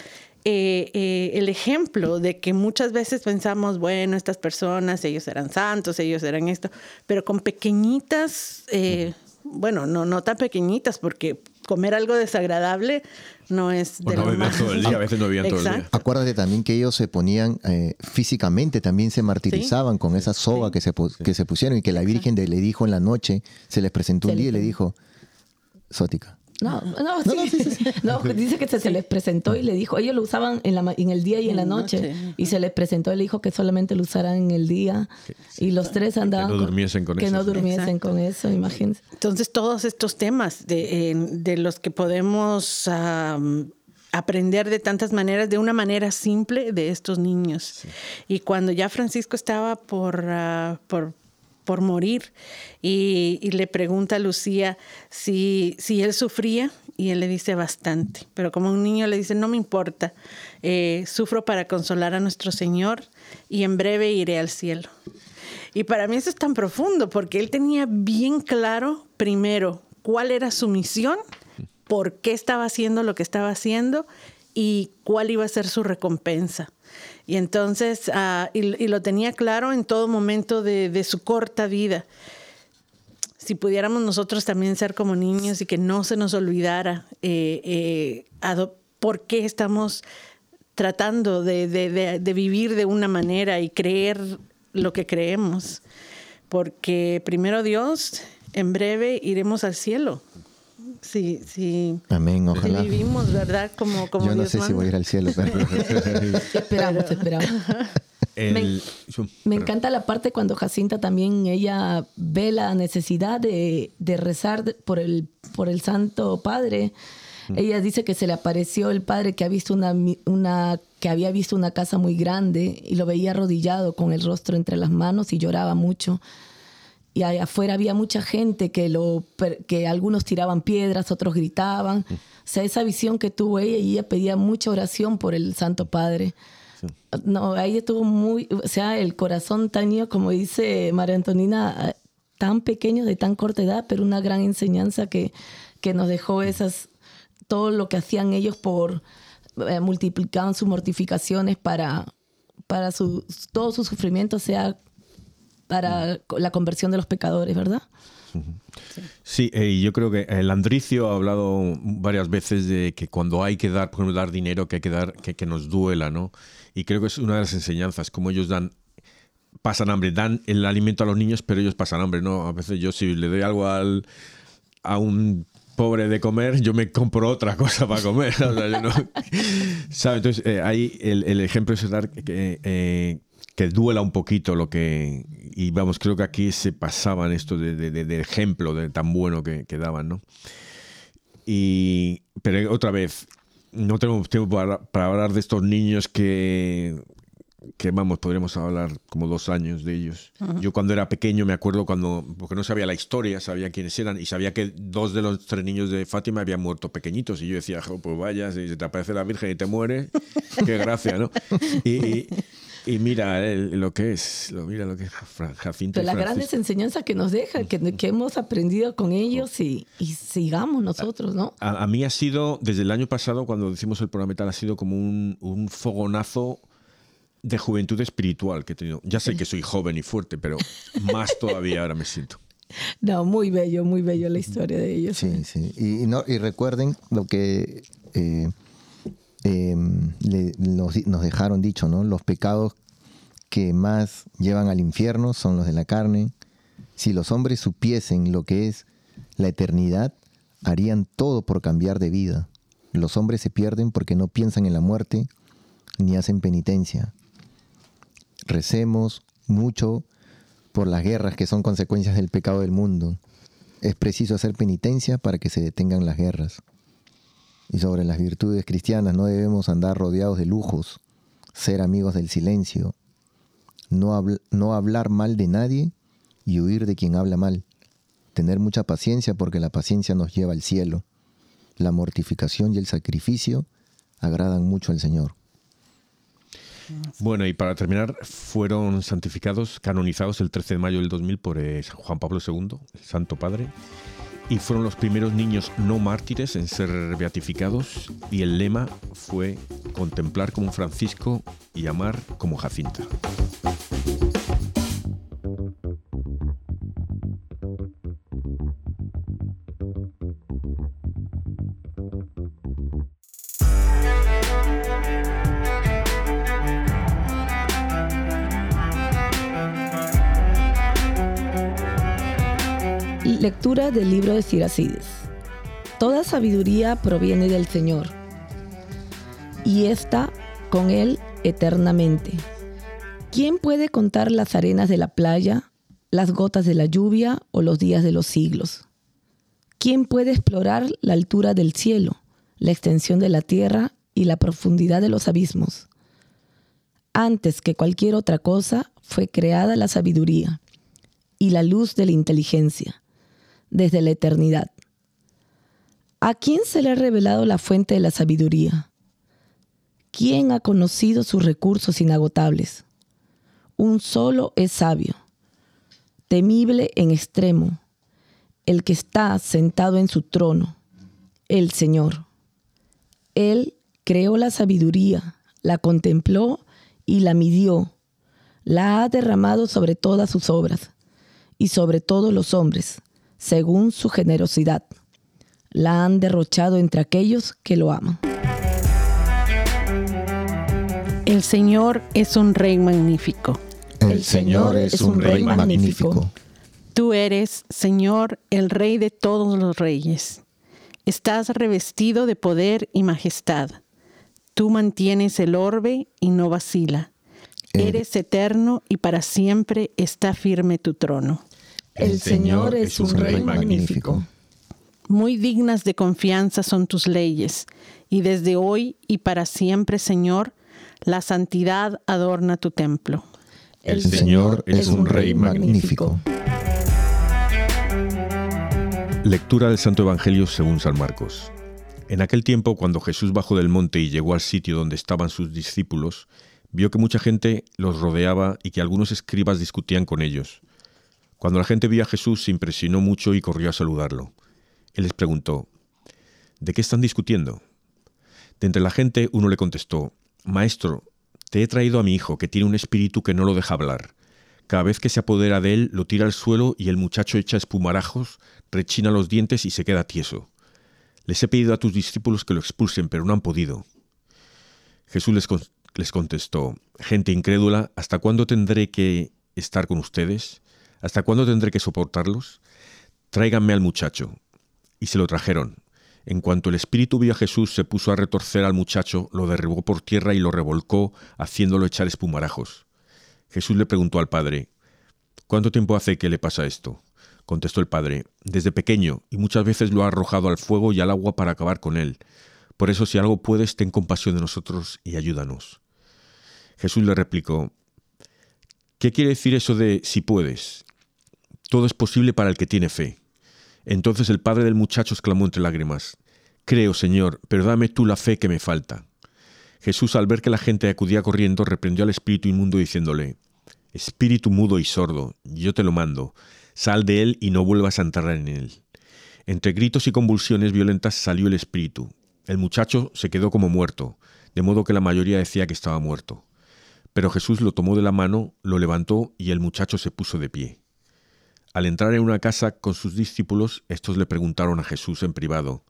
eh, eh, el ejemplo de que muchas veces pensamos, bueno, estas personas, ellos eran santos, ellos eran esto, pero con pequeñitas, eh, bueno, no, no tan pequeñitas, porque comer algo desagradable no es de no todo el día, a veces no vivían todo el día. Acuérdate también que ellos se ponían eh, físicamente, también se martirizaban con esa soga que, se, que se pusieron y que la Virgen le dijo en la noche, se les presentó un día y le dijo, Sótica, no, no, no, dice que se, les presentó y le dijo, ellos lo usaban en, la, en el día y en la noche, y se les presentó y le dijo que solamente lo usaran en el día y los tres andaban que no durmiesen con que eso. no durmiesen con eso, imagínense. Entonces todos estos temas de, de los que podemos aprender de tantas maneras, de una manera simple de estos niños. Y cuando ya Francisco estaba por, uh, por por morir y, le pregunta a Lucía si, si él sufría y él le dice bastante, pero como un niño le dice, no me importa, eh, sufro para consolar a nuestro Señor y en breve iré al cielo. Y para mí eso es tan profundo porque él tenía bien claro, primero, cuál era su misión, por qué estaba haciendo lo que estaba haciendo y cuál iba a ser su recompensa. Y entonces, ah, y, lo tenía claro en todo momento de, su corta vida. Si pudiéramos nosotros también ser como niños y que no se nos olvidara eh, eh, por qué estamos tratando de, vivir de una manera y creer lo que creemos. Porque primero Dios, en breve iremos al cielo. Sí, sí. Amén, ojalá. vivimos, ¿verdad? Como, como Yo no sé si voy a ir al cielo, pero... esperamos, esperamos. me, encanta la parte cuando Jacinta también ella ve la necesidad de, rezar por el, por el Santo Padre. Mm. Ella dice que se le apareció el padre que ha visto una, una que había visto una casa muy grande y lo veía arrodillado con el rostro entre las manos y lloraba mucho y afuera había mucha gente que, lo, que algunos tiraban piedras, otros gritaban. O sea, esa visión que tuvo ella y ella pedía mucha oración por el Santo Padre. No, ahí estuvo muy, o sea, el corazón tan como dice María Antonina, tan pequeño de tan corta edad, pero una gran enseñanza que, que nos dejó esas, todo lo que hacían ellos por, eh, multiplicaban sus mortificaciones para, para su, todo su sufrimiento sea para la conversión de los pecadores, ¿verdad? Sí, eh, yo creo que el Andricio ha hablado varias veces de que cuando hay que dar, por ejemplo, dar dinero, que hay que dar, que, que nos duela, ¿no? Y creo que es una de las enseñanzas, como ellos dan pasan hambre, dan el alimento a los niños, pero ellos pasan hambre, ¿no? A veces yo si le doy algo al, a un pobre de comer, yo me compro otra cosa para comer. O sea, yo no, Entonces, eh, ahí el, el, ejemplo es dar que, eh, que duela un poquito lo que... Y vamos, creo que aquí se pasaban esto de, de, de ejemplo de tan bueno que, que, daban, ¿no? Y, pero otra vez, no tenemos tiempo para, para hablar de estos niños que, que, vamos, podríamos hablar como dos años de ellos. Yo cuando era pequeño me acuerdo cuando, porque no sabía la historia, sabía quiénes eran y sabía que dos de los tres niños de Fátima habían muerto pequeñitos. Y yo decía, "Jo, pues vaya, si se te aparece la Virgen y te muere, qué gracia, ¿no? Y, y mira el- lo que es, lo, mira lo que es. Pero y las grandes enseñanzas que nos deja, que, que hemos aprendido con ellos y, y sigamos nosotros, ¿no? A, a mí ha sido, desde el año pasado, cuando hicimos el programa y tal, ha sido como un, un fogonazo de juventud espiritual que he tenido. Ya sé que soy joven y fuerte, pero más todavía ahora me siento. No, muy bello, muy bello la historia de ellos. Sí, sí. Y, y no, y recuerden lo que eh, le- nos, nos dejaron dicho, ¿no? Los pecados que más llevan al infierno son los de la carne. Si los hombres supiesen lo que es la eternidad, harían todo por cambiar de vida. Los hombres se pierden porque no piensan en la muerte ni hacen penitencia. Recemos mucho por las guerras que son consecuencias del pecado del mundo. Es preciso hacer penitencia para que se detengan las guerras. Y sobre las virtudes cristianas no debemos andar rodeados de lujos, ser amigos del silencio, no, habl- no hablar mal de nadie y huir de quien habla mal, tener mucha paciencia porque la paciencia nos lleva al cielo. La mortificación y el sacrificio agradan mucho al Señor. Bueno, y para terminar, fueron santificados, canonizados el 13 de mayo del 2000 por eh, Juan Pablo II, el Santo Padre, y fueron los primeros niños no mártires en ser beatificados, y el lema fue contemplar como Francisco y amar como Jacinta. Lectura del libro de Siracides. Toda sabiduría proviene del Señor, y está con Él eternamente. ¿Quién puede contar las arenas de la playa, las gotas de la lluvia o los días de los siglos? ¿Quién puede explorar la altura del cielo, la extensión de la tierra y la profundidad de los abismos? Antes que cualquier otra cosa fue creada la sabiduría y la luz de la inteligencia desde la eternidad. ¿A quién se le ha revelado la fuente de la sabiduría? ¿Quién ha conocido sus recursos inagotables? Un solo es sabio, temible en extremo, el que está sentado en su trono, el Señor. Él creó la sabiduría, la contempló y la midió, la ha derramado sobre todas sus obras y sobre todos los hombres, según su generosidad. La han derrochado entre aquellos que lo aman. El Señor es un rey magnífico. El Señor es un rey magnífico. Tú eres, Señor, el rey de todos los reyes. Estás revestido de poder y majestad. Tú mantienes el orbe y no vacila. Er- Eres eterno y para siempre está firme tu trono. El Señor es un rey magnífico. Muy dignas de confianza son tus leyes, y desde hoy y para siempre, Señor, la santidad adorna tu templo. El Señor es un rey magnífico. Lectura del Santo Evangelio según San Marcos. En aquel tiempo, cuando Jesús bajó del monte y llegó al sitio donde estaban sus discípulos, vio que mucha gente los rodeaba y que algunos escribas discutían con ellos. Cuando la gente vio a Jesús, se impresionó mucho y corrió a saludarlo. Él les preguntó, ¿de qué están discutiendo? De entre la gente uno le contestó, Maestro, te he traído a mi hijo, que tiene un espíritu que no lo deja hablar. Cada vez que se apodera de él, lo tira al suelo y el muchacho echa espumarajos, rechina los dientes y se queda tieso. Les he pedido a tus discípulos que lo expulsen, pero no han podido. Jesús les, les contestó, Gente incrédula, ¿hasta cuándo tendré que estar con ustedes? ¿Hasta cuándo tendré que soportarlos? Tráiganme al muchacho. Y se lo trajeron. En cuanto el espíritu vio a Jesús, se puso a retorcer al muchacho, lo derribó por tierra y lo revolcó, haciéndolo echar espumarajos. Jesús le preguntó al padre, ¿Cuánto tiempo hace que le pasa esto? contestó el padre, desde pequeño, y muchas veces lo ha arrojado al fuego y al agua para acabar con él. Por eso, si algo puedes, ten compasión de nosotros y ayúdanos. Jesús le replicó, ¿qué quiere decir eso de si puedes? Todo es posible para el que tiene fe. Entonces el padre del muchacho exclamó entre lágrimas, Creo, Señor, pero dame tú la fe que me falta. Jesús, al ver que la gente acudía corriendo, reprendió al espíritu inmundo diciéndole, Espíritu mudo y sordo, yo te lo mando, sal de él y no vuelvas a entrar en él. Entre gritos y convulsiones violentas salió el espíritu. El muchacho se quedó como muerto, de modo que la mayoría decía que estaba muerto. Pero Jesús lo tomó de la mano, lo levantó y el muchacho se puso de pie. Al entrar en una casa con sus discípulos, estos le preguntaron a Jesús en privado,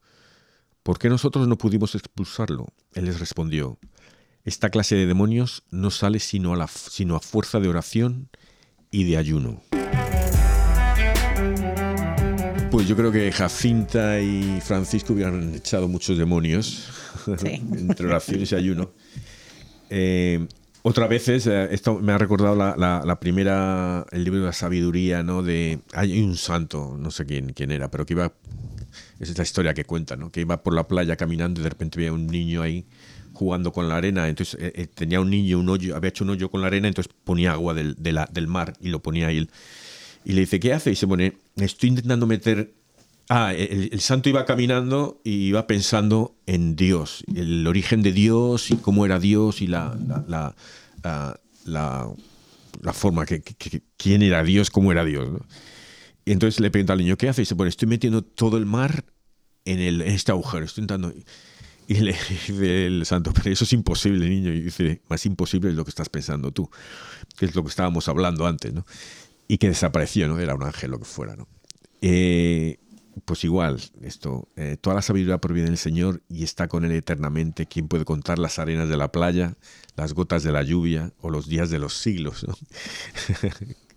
¿Por qué nosotros no pudimos expulsarlo? Él les respondió, Esta clase de demonios no sale sino a, la, sino a fuerza de oración y de ayuno. Pues yo creo que Jacinta y Francisco hubieran echado muchos demonios entre oraciones y ayuno. Eh, otra vez, eh, esto me ha recordado la, primera, el libro de la sabiduría, ¿no? De, hay un santo, no sé quién, quién era, pero que iba es la historia que cuenta, ¿no? Que iba por la playa caminando y de repente veía un niño ahí jugando con la arena. Entonces eh, eh, tenía un niño, un hoyo, había hecho un hoyo con la arena, entonces ponía agua del, del mar y lo ponía ahí. Y le dice, ¿qué hace? Y se pone, estoy intentando meter... Ah, el, santo iba caminando y iba pensando en Dios, el origen de Dios y cómo era Dios y la, la, la, la forma, que, quién era Dios, cómo era Dios. ¿no? Y entonces le pregunta al niño, ¿qué hace? Y dice, bueno, estoy metiendo todo el mar en, el, este agujero, estoy intentando... Y le dice el santo, pero eso es imposible, niño. Y dice, más imposible es lo que estás pensando tú, que es lo que estábamos hablando antes, ¿no? Y que desapareció, ¿no? Era un ángel, lo que fuera, ¿no? Eh, pues igual, esto, eh, toda la sabiduría proviene del Señor y está con Él eternamente. ¿Quién puede contar las arenas de la playa, las gotas de la lluvia o los días de los siglos? ¿no?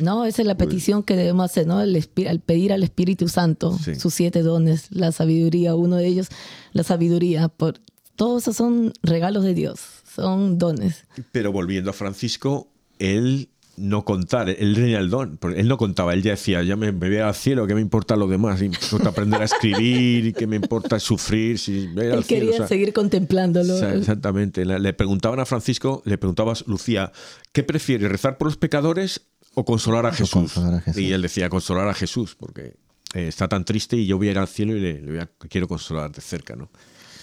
No, esa es la petición que debemos hacer, ¿no? al pedir al Espíritu Santo sus siete dones, la sabiduría, uno de ellos, la sabiduría. Por, todos esos son regalos de Dios, son dones. Pero volviendo a Francisco, él no contar, él tenía el don, él no contaba, él ya decía, ya me, voy al cielo, ¿qué me importa lo demás? Me importa aprender a escribir, ¿qué me importa sufrir? Si él quería seguir contemplándolo. exactamente, le preguntaban a Francisco, le preguntabas, Lucía, ¿qué prefiere, rezar por los pecadores o consolar a, Jesús. Y él decía consolar a Jesús, porque eh, está tan triste y yo voy a ir al cielo y le, quiero consolar de cerca, ¿no?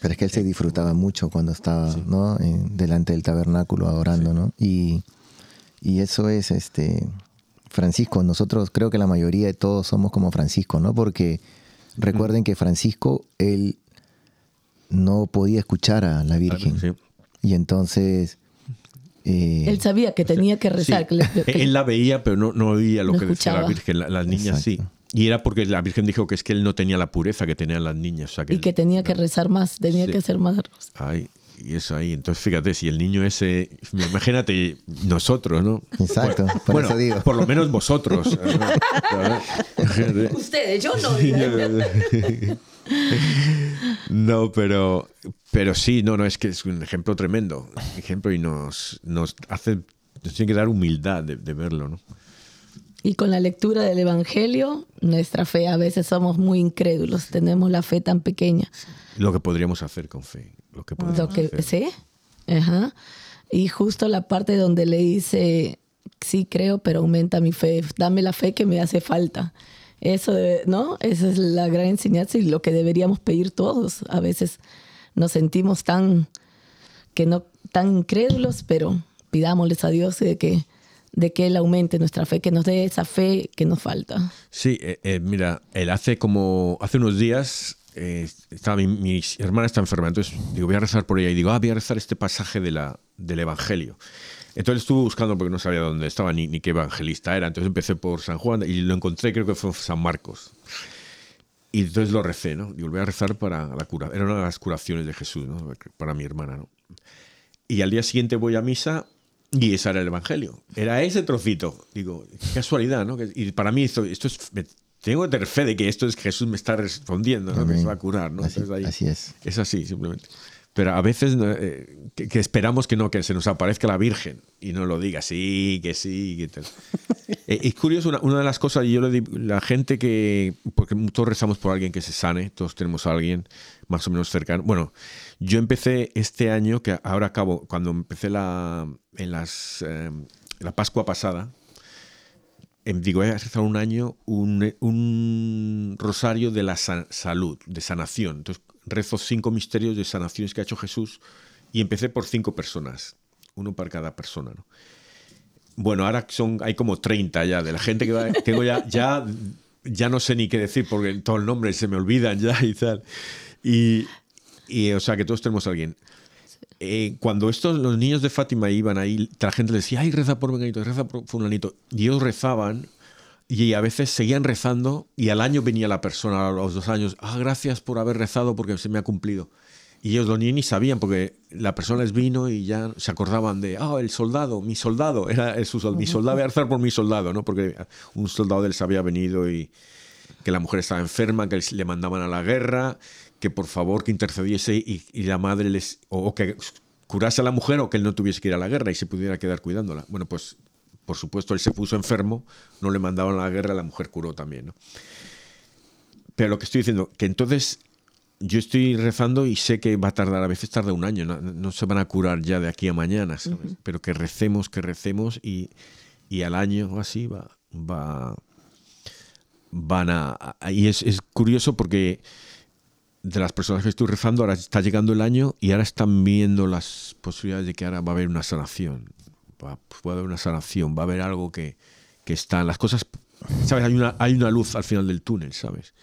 Pero es que él se disfrutaba mucho cuando estaba ¿no? delante del tabernáculo adorando, ¿no? Y, y, eso es este Francisco. Nosotros creo que la mayoría de todos somos como Francisco, ¿no? Porque recuerden que Francisco, él no podía escuchar a la Virgen. Y entonces eh, él sabía que tenía que rezar. él la veía, pero no, no oía lo que decía la Virgen. las niñas sí. Y era porque la Virgen dijo que es que él no tenía la pureza que tenían las niñas. y que tenía que rezar más, tenía que hacer más. Ay, y eso ahí. Entonces, fíjate, si el niño ese, imagínate nosotros, ¿no? Exacto, por bueno, eso digo. Por lo menos vosotros. Ustedes, yo no. no, pero, pero sí, no, no, es que es un ejemplo tremendo. Ejemplo y nos, nos hace, nos tiene que dar humildad de, de verlo, ¿no? Y con la lectura del Evangelio, nuestra fe, a veces somos muy incrédulos, tenemos la fe tan pequeña. Lo que podríamos hacer con fe. Lo que, lo que Sí. Ajá. Y justo la parte donde le dice, sí creo, pero aumenta mi fe, dame la fe que me hace falta. Eso, ¿no? Esa es la gran enseñanza y lo que deberíamos pedir todos. A veces nos sentimos tan, que no, tan incrédulos, pero pidámosles a Dios de que, de que Él aumente nuestra fe, que nos dé esa fe que nos falta. Sí, eh, eh, mira, él hace como, hace unos días, eh, estaba mi, hermana está enferma, entonces digo, voy a rezar por ella y digo, ah, voy a rezar este pasaje de la, del Evangelio. Entonces estuve buscando porque no sabía dónde estaba ni, qué evangelista era. Entonces empecé por San Juan y lo encontré, creo que fue San Marcos. Y entonces lo recé, ¿no? Y volví a rezar para la cura. Era una de las curaciones de Jesús, ¿no? Para mi hermana, ¿no? Y al día siguiente voy a misa y ese era el Evangelio. Era ese trocito. Digo, qué casualidad, ¿no? Y para mí esto, esto es... tengo que tener fe de que esto es que Jesús me está respondiendo, ¿no? Que me va a curar, ¿no? Así, así es. Es así, simplemente. pero a veces eh, que, esperamos que no, que se nos aparezca la Virgen y no lo diga, sí, que sí. Que tal. Eh, es curioso, una, de las cosas, yo le digo, la gente que, porque todos rezamos por alguien que se sane, todos tenemos a alguien más o menos cercano. Bueno, yo empecé este año, que ahora acabo, cuando empecé la, en las, eh, la Pascua pasada, em, digo, he rezado un año un, un rosario de la salud, de sanación. Entonces, rezo cinco misterios de sanaciones que ha hecho Jesús y empecé por cinco personas, uno para cada persona. ¿no? Bueno, ahora son, hay como 30 ya, de la gente que va, tengo ya, ya, ya no sé ni qué decir porque todo el nombre se me olvidan ya y tal. Y, y o sea, que todos tenemos a alguien. Eh, cuando estos, los niños de Fátima iban ahí, la gente les decía, ay, reza por Benito, reza por Fulanito. Y ellos rezaban y a veces seguían rezando y al año venía la persona, a los dos años, ah, gracias por haber rezado porque se me ha cumplido. Y ellos los niños ni sabían porque la persona les vino y ya se acordaban de, ah, el soldado, mi soldado, era su soldado, mi soldado, voy a rezar por mi soldado, ¿no? Porque un soldado de él había venido y que la mujer estaba enferma, que le mandaban a la guerra, que por favor que intercediese y, la madre les, o que curase a la mujer o que él no tuviese que ir a la guerra y se pudiera quedar cuidándola. Bueno, pues por supuesto, él se puso enfermo, no le mandaban a la guerra, la mujer curó también. ¿no? Pero lo que estoy diciendo, que entonces yo estoy rezando y sé que va a tardar, a veces tarda un año, no, se van a curar ya de aquí a mañana, pero que recemos, que recemos y, al año o así va, va, van a... Y es, es curioso porque de las personas que estoy rezando, ahora está llegando el año y ahora están viendo las posibilidades de que ahora va a haber una sanación va, puede haber una sanación, va a haber algo que, que está. Las cosas, ¿sabes? Hay una, hay una luz al final del túnel, ¿sabes?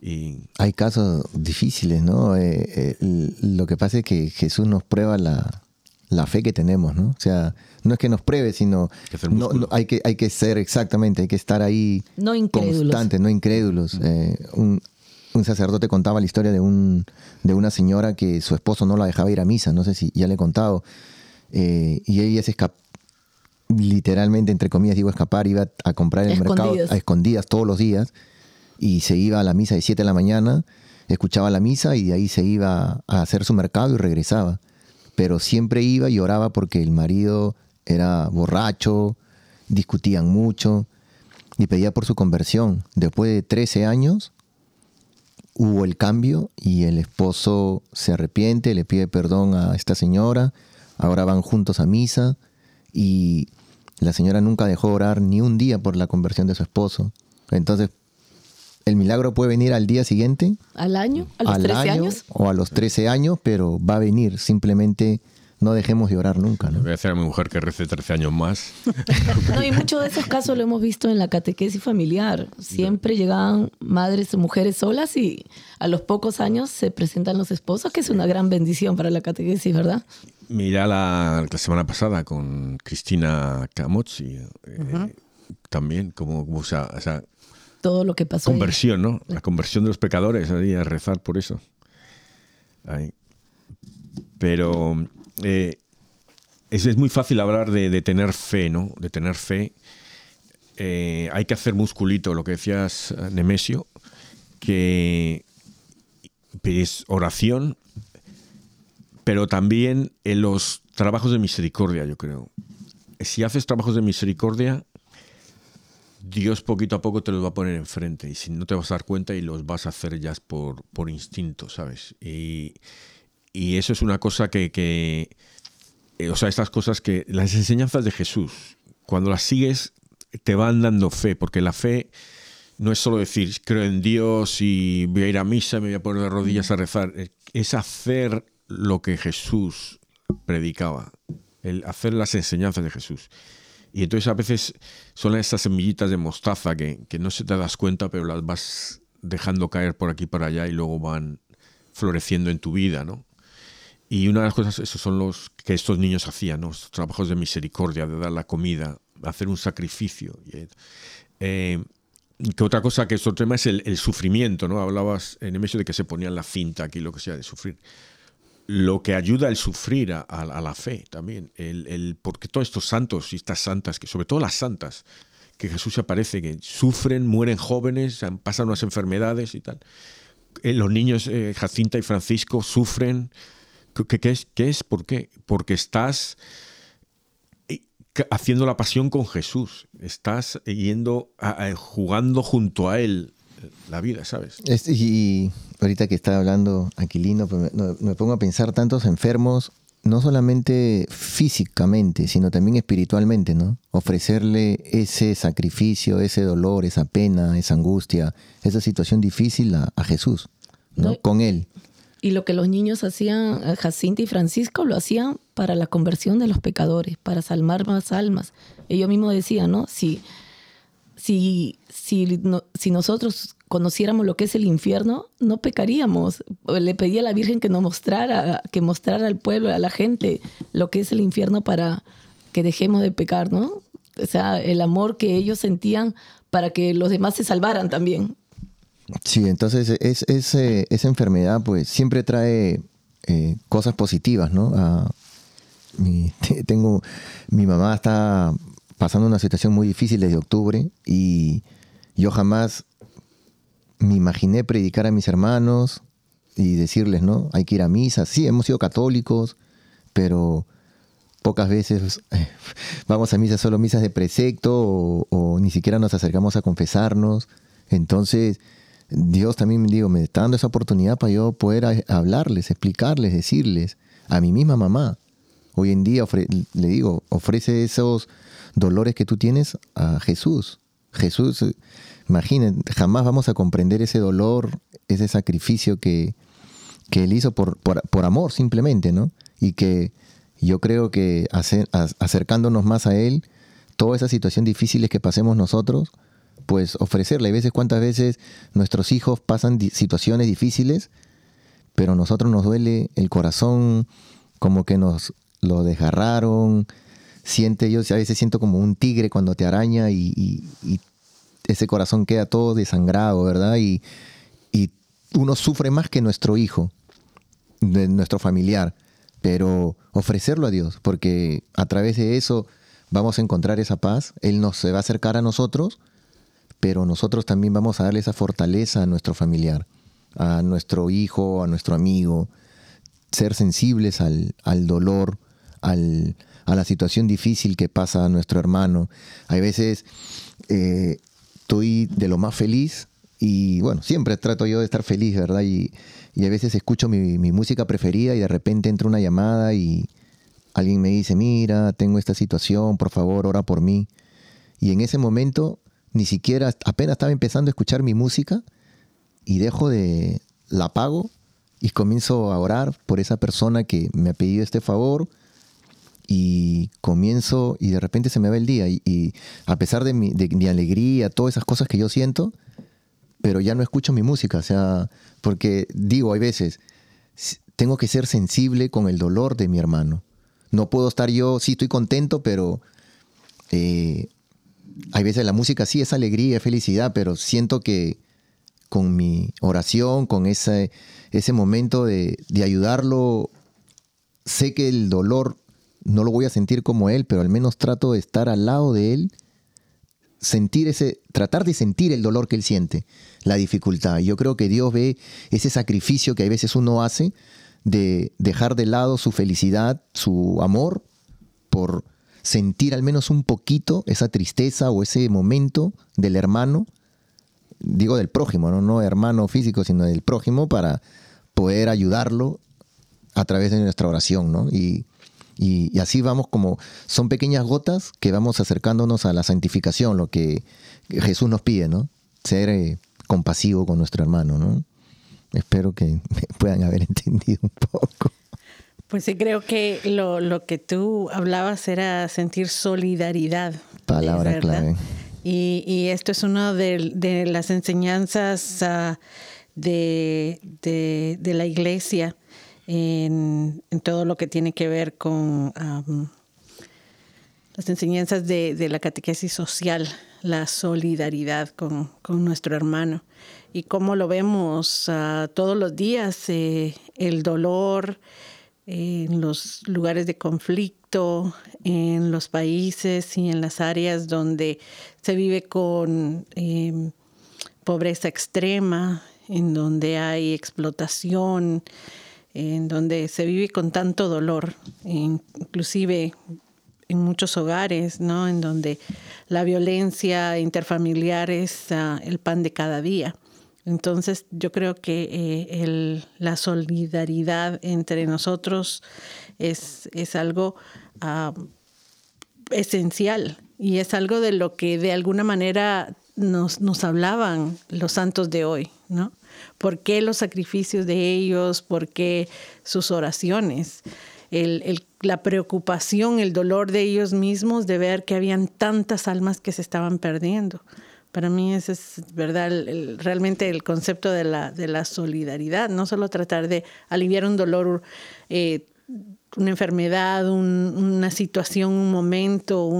Y... Hay casos difíciles, ¿no? Eh, eh, lo que pasa es que Jesús nos prueba la, la, fe que tenemos, ¿no? O sea, no es que nos pruebe, sino no, hay, que, hay que ser exactamente, hay que estar ahí no constantes, no incrédulos. Eh, un, un, sacerdote contaba la historia de, un, de una señora que su esposo no la dejaba ir a misa, no sé si ya le he contado. Eh, y ella se escapó, literalmente, entre comillas, digo escapar, iba a comprar en el mercado a escondidas todos los días y se iba a la misa de 7 de la mañana, escuchaba la misa y de ahí se iba a hacer su mercado y regresaba. Pero siempre iba y oraba porque el marido era borracho, discutían mucho y pedía por su conversión. Después de 13 años hubo el cambio y el esposo se arrepiente, le pide perdón a esta señora ahora van juntos a misa y la señora nunca dejó orar ni un día por la conversión de su esposo. Entonces, el milagro puede venir al día siguiente. ¿Al año? ¿A los 13 años? O a los 13 años, pero va a venir. Simplemente no dejemos de orar nunca. ¿no? Voy a decir a mi mujer que rece 13 años más. no, y muchos de esos casos lo hemos visto en la catequesis familiar. Siempre llegaban madres o mujeres solas y a los pocos años se presentan los esposos, que es una gran bendición para la catequesis, ¿verdad? Mira la, semana pasada con Cristina Camozzi, eh, también, como, o sea, todo lo que pasó. Conversión, ¿no? La conversión de los pecadores, ahí, a rezar por eso. Pero eh, es, muy fácil hablar de, tener fe, ¿no? De tener fe. Eh, hay que hacer musculito, lo que decías, Nemesio, que es oración, pero también en los trabajos de misericordia, yo creo. Si haces trabajos de misericordia, Dios poquito a poco te los va a poner enfrente y si no te vas a dar cuenta y los vas a hacer ya por, por instinto, ¿sabes? Y, y eso es una cosa que, eh, o sea, estas cosas que, las enseñanzas de Jesús, cuando las sigues, te van dando fe, porque la fe no es solo decir, creo en Dios y voy a ir a misa, me voy a poner de rodillas a rezar, es hacer lo que Jesús predicaba, el hacer las enseñanzas de Jesús. Y entonces a veces son esas semillitas de mostaza que, que no se te das cuenta, pero las vas dejando caer por aquí y por allá y luego van floreciendo en tu vida, ¿no? Y una de las cosas, esos son los que estos niños hacían, los trabajos de misericordia, de dar la comida, hacer un sacrificio. Eh, que otra cosa que es otro tema es el, sufrimiento, ¿no? Hablabas en el medio de que se ponían la cinta aquí, lo que sea, de sufrir. Lo que ayuda el sufrir a, la fe también. El, el, porque todos estos santos y estas santas, que sobre todo las santas, que Jesús se aparece, que sufren, mueren jóvenes, pasan unas enfermedades y tal. Eh, los niños, eh, Jacinta y Francisco, sufren, ¿Qué, es, ¿Qué es? ¿Por qué? Porque estás eh, haciendo la pasión con Jesús. Estás yendo, jugando junto a Él la vida, ¿sabes? y ahorita que está hablando Aquilino, pues me, pongo a pensar tantos enfermos, no solamente físicamente, sino también espiritualmente, ¿no? Ofrecerle ese sacrificio, ese dolor, esa pena, esa angustia, esa situación difícil a, Jesús, ¿no? Con Él. Y lo que los niños hacían, Jacinta y Francisco, lo hacían para la conversión de los pecadores, para salvar más almas. Ellos mismos decían, ¿no? Si si, si, si nosotros conociéramos lo que es el infierno, no pecaríamos. Le pedí a la Virgen que nos mostrara, que mostrara al pueblo, a la gente, lo que es el infierno para que dejemos de pecar, ¿no? O sea, el amor que ellos sentían para que los demás se salvaran también. Sí, entonces es, esa enfermedad pues siempre trae eh, cosas positivas, ¿no? tengo, mi mamá está pasando una situación muy difícil desde octubre y yo jamás me imaginé predicar a mis hermanos y decirles, ¿no? Hay que ir a misa. Sí, hemos sido católicos, pero pocas veces eh, vamos a misa solo misas de precepto o, ni siquiera nos acercamos a confesarnos. Entonces, Dios también, digo, me está dando esa oportunidad para yo poder hablarles, explicarles, decirles a mi misma mamá. Hoy en día le digo, ofrece esos dolores que tú tienes a Jesús. Jesús, imaginen, jamás vamos a comprender ese dolor, ese sacrificio que, que Él hizo por, por, amor simplemente, ¿no? Y que yo creo que acercándonos más a Él, toda esa situación difíciles que pasemos nosotros, pues ofrecerle. Hay veces, cuántas veces nuestros hijos pasan situaciones difíciles, pero a nosotros nos duele el corazón, como que nos lo desgarraron, siente, yo a veces siento como un tigre cuando te araña y, ese corazón queda todo desangrado, ¿verdad? Y, uno sufre más que nuestro hijo, de nuestro familiar, pero ofrecerlo a Dios, porque a través de eso vamos a encontrar esa paz, Él nos se va a acercar a nosotros, pero nosotros también vamos a darle esa fortaleza a nuestro familiar, a nuestro hijo, a nuestro amigo, ser sensibles al, al dolor, al, a la situación difícil que pasa a nuestro hermano. Hay veces eh, estoy de lo más feliz y bueno, siempre trato yo de estar feliz, ¿verdad? Y, a veces escucho mi, música preferida y de repente entra una llamada y alguien me dice, mira, tengo esta situación, por favor, ora por mí. Y en ese momento, ni siquiera, apenas estaba empezando a escuchar mi música y dejo de, la apago y comienzo a orar por esa persona que me ha pedido este favor y comienzo y de repente se me va el día y, a pesar de mi, de alegría, todas esas cosas que yo siento, pero ya no escucho mi música, o sea, porque digo, hay veces, tengo que ser sensible con el dolor de mi hermano. No puedo estar yo, sí estoy contento, pero eh, hay veces la música sí es alegría, felicidad, pero siento que con mi oración, con ese, ese momento de, de ayudarlo, sé que el dolor no lo voy a sentir como él, pero al menos trato de estar al lado de él, sentir ese, tratar de sentir el dolor que él siente, la dificultad. Yo creo que Dios ve ese sacrificio que a veces uno hace de dejar de lado su felicidad, su amor, por sentir al menos un poquito esa tristeza o ese momento del hermano, digo del prójimo, no, no hermano físico, sino del prójimo, para poder ayudarlo a través de nuestra oración, ¿no? Y y, así vamos como, son pequeñas gotas que vamos acercándonos a la santificación, lo que Jesús nos pide, ¿no? Ser eh, compasivo con nuestro hermano, ¿no? Espero que puedan haber entendido un poco. Pues sí, creo que lo, lo que tú hablabas era sentir solidaridad. Palabra clave. Y, y, esto es una de, de las enseñanzas uh, de, de, de, la iglesia en, todo lo que tiene que ver con las enseñanzas de, la catequesis social, la solidaridad con, nuestro hermano y cómo lo vemos ah, todos los días, eh, el dolor en los lugares de conflicto, en los países y en las áreas donde se vive con em, pobreza extrema, en donde hay explotación, en donde se vive con tanto dolor, inclusive en muchos hogares, ¿no? En donde la violencia interfamiliar es ah, el pan de cada día. Entonces yo creo que eh, la solidaridad entre nosotros es, es algo ah, esencial y es algo de lo que de alguna manera nos, nos hablaban los santos de hoy, ¿no? ¿Por qué los sacrificios de ellos? ¿Por qué sus oraciones? la preocupación, el dolor de ellos mismos de ver que habían tantas almas que se estaban perdiendo. Para mí ese es verdad realmente el concepto de la, de la solidaridad, no solo tratar de aliviar un dolor, eh, una enfermedad, una situación, un momento,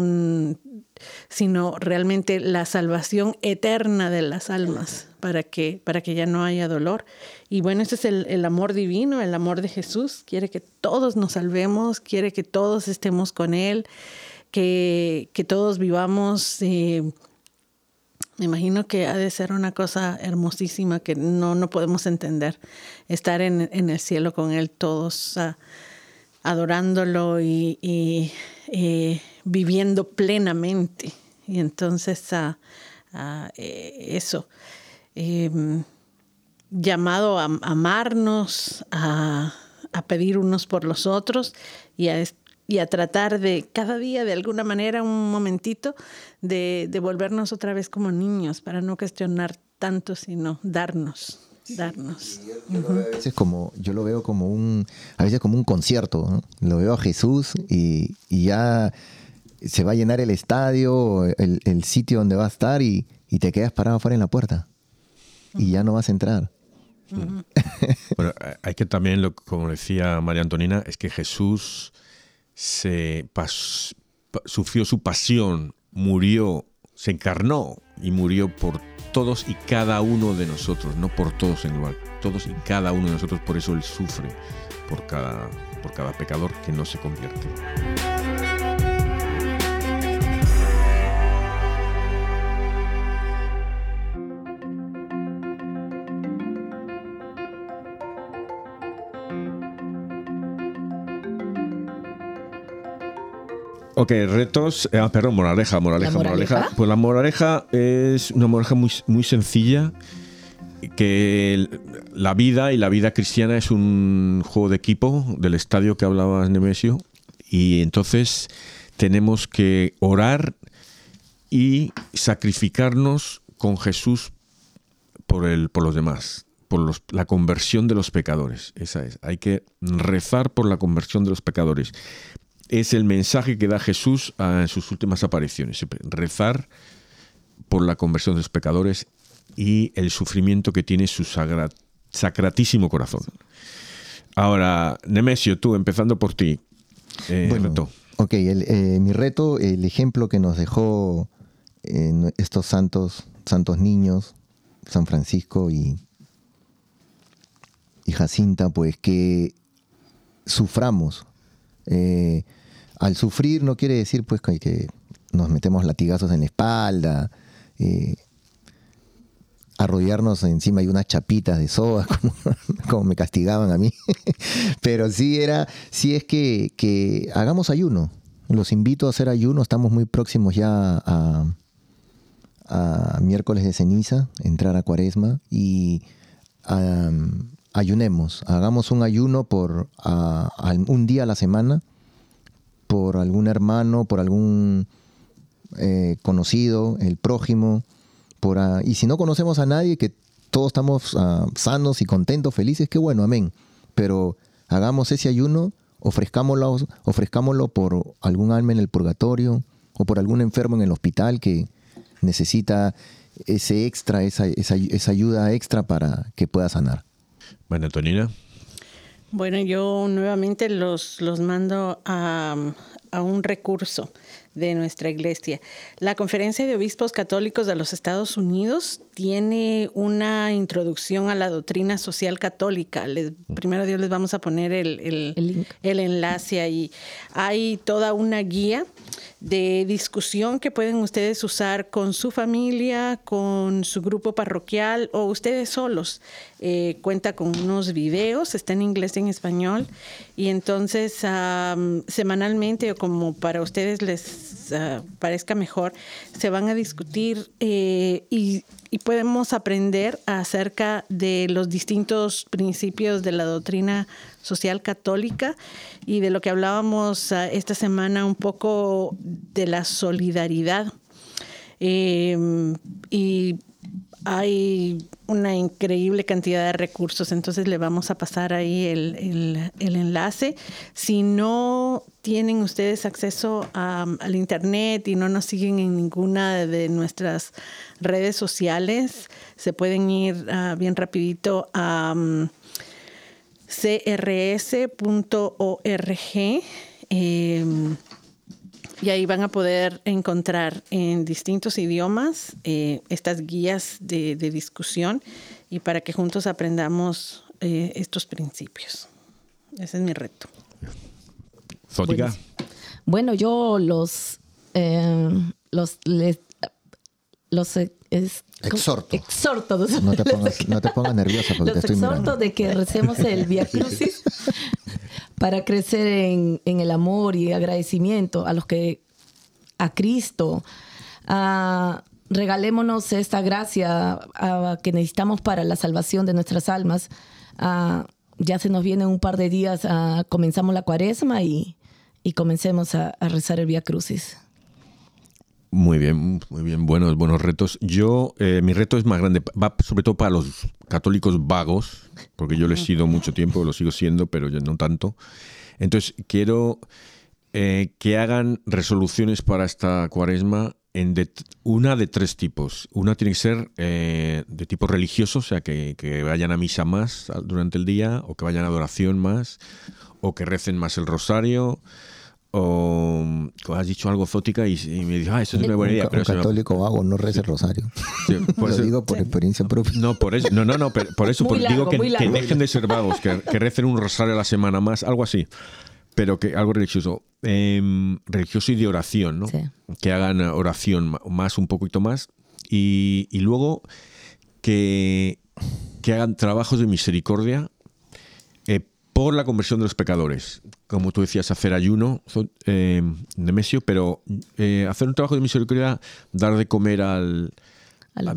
sino realmente la salvación eterna de las almas para que, para que ya no haya dolor. Y bueno, ese es el, amor divino, el amor de Jesús. Quiere que todos nos salvemos, quiere que todos estemos con Él, que, que todos vivamos eh, me imagino que ha de ser una cosa hermosísima que no, no podemos entender. Estar en, el cielo con Él todos ah, adorándolo y, viviendo plenamente. Y entonces ah, ah, eh, eso, em, llamado a amarnos, a, a pedir unos por los otros y a, y a tratar de cada día, de alguna manera, un momentito, de, de volvernos otra vez como niños, para no cuestionar tanto, sino darnos darnos. Yo, a veces como, yo lo veo como un, a veces como un concierto, lo veo a Jesús y, y, ya se va a llenar el estadio, el, el sitio donde va a estar y, y, te quedas parado fuera en la puerta y ya no vas a entrar. bueno, hay que también, lo, como decía María Antonina, es que Jesús se sufrió su pasión, murió, se encarnó y murió por todos y cada uno de nosotros, no por todos en igual, todos y cada uno de nosotros, por eso Él sufre por cada, por cada pecador que no se convierte. Ok, retos. Eh, ah, perdón, moraleja, moraleja, moraleja, Pues la moraleja es una moraleja muy, muy sencilla. Que la vida y la vida cristiana es un juego de equipo del estadio que hablaba Nemesio. Y entonces tenemos que orar y sacrificarnos con Jesús por, el, por los demás, por los, la conversión de los pecadores. Esa es. Hay que rezar por la conversión de los pecadores es el mensaje que da Jesús en sus últimas apariciones. Rezar por la conversión de los pecadores y el sufrimiento que tiene su sacratísimo corazón. Ahora, Nemesio, tú, empezando por ti. Eh, bueno, Ok, eh, mi reto, el ejemplo que nos dejó estos santos, santos niños, San Francisco y, y Jacinta, pues que suframos. Eh, al sufrir no quiere decir pues que nos metemos latigazos en la espalda, eh, arrodillarnos encima de unas chapitas de soda, como, me castigaban a mí. Pero sí era, sí es que, que, hagamos ayuno. Los invito a hacer ayuno, estamos muy próximos ya a, miércoles de ceniza, entrar a cuaresma y ayunemos, hagamos un ayuno por un día a la semana por algún hermano, por algún eh, conocido, el prójimo, por, y si no conocemos a nadie, que todos estamos ah, sanos y contentos, felices, qué bueno, amén. Pero hagamos ese ayuno, ofrezcámoslo, ofrezcámoslo por algún alma en el purgatorio o por algún enfermo en el hospital que necesita ese extra, esa, esa, ayuda extra para que pueda sanar. Bueno, Antonina. Bueno, yo nuevamente los, los mando a, un recurso de nuestra iglesia. La Conferencia de Obispos Católicos de los Estados Unidos tiene una introducción a la doctrina social católica. primero Dios les vamos a poner el, el, el enlace ahí. Hay toda una guía de discusión que pueden ustedes usar con su familia, con su grupo parroquial o ustedes solos. Eh, cuenta con unos videos, está en inglés y en español, y entonces semanalmente o como para ustedes les ah, parezca mejor, se van a discutir eh, y y podemos aprender acerca de los distintos principios de la doctrina social católica y de lo que hablábamos ah, esta semana un poco de la solidaridad. Em, y hay una increíble cantidad de recursos, entonces le vamos a pasar ahí el, enlace. Si no tienen ustedes acceso al Internet y no nos siguen en ninguna de nuestras redes sociales, se pueden ir ah, bien rapidito a um, crs.org. y ahí van a poder encontrar en distintos idiomas eh, estas guías de, discusión y para que juntos aprendamos eh, estos principios. Ese es mi reto. Zótica. Bueno, yo los, eh, los, los exhorto. Exhorto. No te, pongas, no te pongas nerviosa porque te estoy exhorto de que recemos el Via Crucis para crecer en, el amor y agradecimiento a los que, a Cristo. regalémonos esta gracia que necesitamos para la salvación de nuestras almas. ya se nos viene un par de días, comenzamos la cuaresma y, comencemos a, rezar el Via Crucis. Muy bien, muy bien, buenos, buenos retos. Yo, eh, mi reto es más grande, va sobre todo para los católicos vagos, porque yo lo he sido mucho tiempo, lo sigo siendo, pero ya no tanto. Entonces, quiero eh, que hagan resoluciones para esta cuaresma en una de tres tipos. Una tiene que ser eh, de tipo religioso, o sea, que, que, vayan a misa más durante el día, o que vayan a adoración más, o que recen más el rosario o, has dicho algo zótica y, me dijo, ah, eso es una buena idea. Un, católico vago no reza el rosario. por Lo digo por experiencia propia. No, por eso, no, no, no, por eso digo que, dejen de ser vagos, que, recen un rosario a la semana más, algo así. Pero que algo religioso. Em, religioso y de oración, ¿no? Que hagan oración más, un poquito más. Y, y luego que, que hagan trabajos de misericordia por la conversión de los pecadores. Como tú decías, hacer ayuno, eh, Nemesio, pero eh, hacer un trabajo de misericordia, dar de comer al...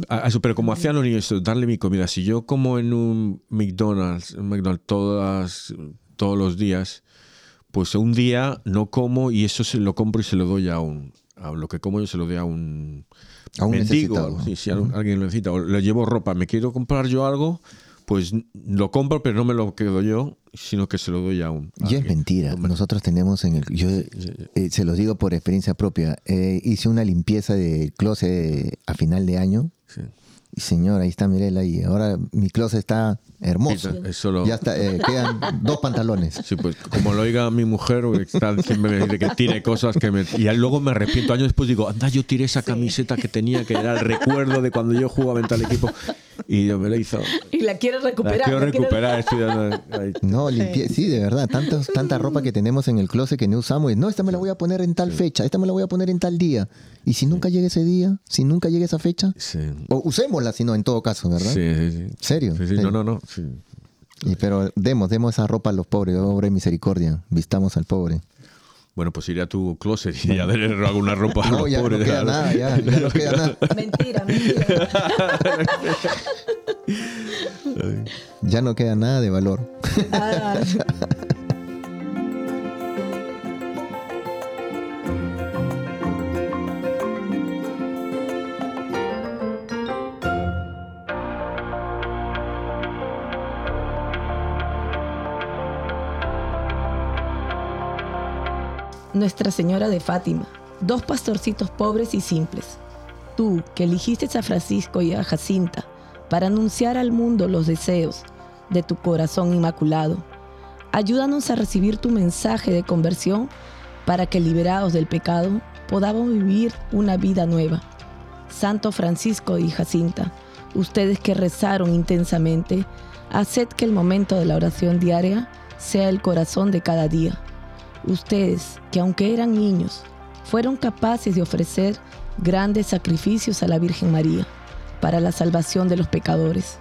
A, eso, pero como hacían los niños, darle mi comida. Si yo como en un McDonald's, McDonald's todas, todos los días, pues un día no como y eso se lo compro y se lo doy a un... A lo que como yo se lo doy a un... A un mendigo. si alguien lo necesita. O le llevo ropa. Me quiero comprar yo algo pues lo compro, pero no me lo quedo yo, sino que se lo doy a un. Y es mentira. Nosotros tenemos en el. Yo eh, se lo digo por experiencia propia. Eh, hice una limpieza del closet a final de año. Sí. Y señor, ahí está Mirela y ahora mi closet está hermoso. Ya está, eh, quedan dos pantalones. Sí, pues como lo oiga mi mujer, está, siempre me dice que tire cosas que me... Y luego me arrepiento, años después digo, anda, yo tiré esa camiseta que tenía, que era el recuerdo de cuando yo jugaba en tal equipo. Y yo me la hizo. Y la quiero recuperar. La quiero recuperar. no, limpié, sí, de verdad. Tantos, tanta ropa que tenemos en el closet que no usamos. No, esta me la voy a poner en tal fecha, esta me la voy a poner en tal día. Y si nunca llega ese día, si nunca llega esa fecha, o usémosla, si no, en todo caso, ¿verdad? Sí, sí, sí. ¿Serio? Sí, sí, no, no, no. Y, pero demos, demos esa ropa a los pobres, obra de misericordia. Vistamos al pobre. Bueno, pues iré a tu closet y ya daré alguna ropa a los ya pobres. No queda nada, ya, ya no queda nada. Mentira, mentira. ya no queda nada de valor. Nuestra Señora de Fátima, dos pastorcitos pobres y simples. Tú, que eligiste a Francisco y a Jacinta para anunciar al mundo los deseos de tu corazón inmaculado, ayúdanos a recibir tu mensaje de conversión para que liberados del pecado podamos vivir una vida nueva. Santo Francisco y Jacinta, ustedes que rezaron intensamente, haced que el momento de la oración diaria sea el corazón de cada día. Ustedes que aunque eran niños, fueron capaces de ofrecer grandes sacrificios a la Virgen María para la salvación de los pecadores.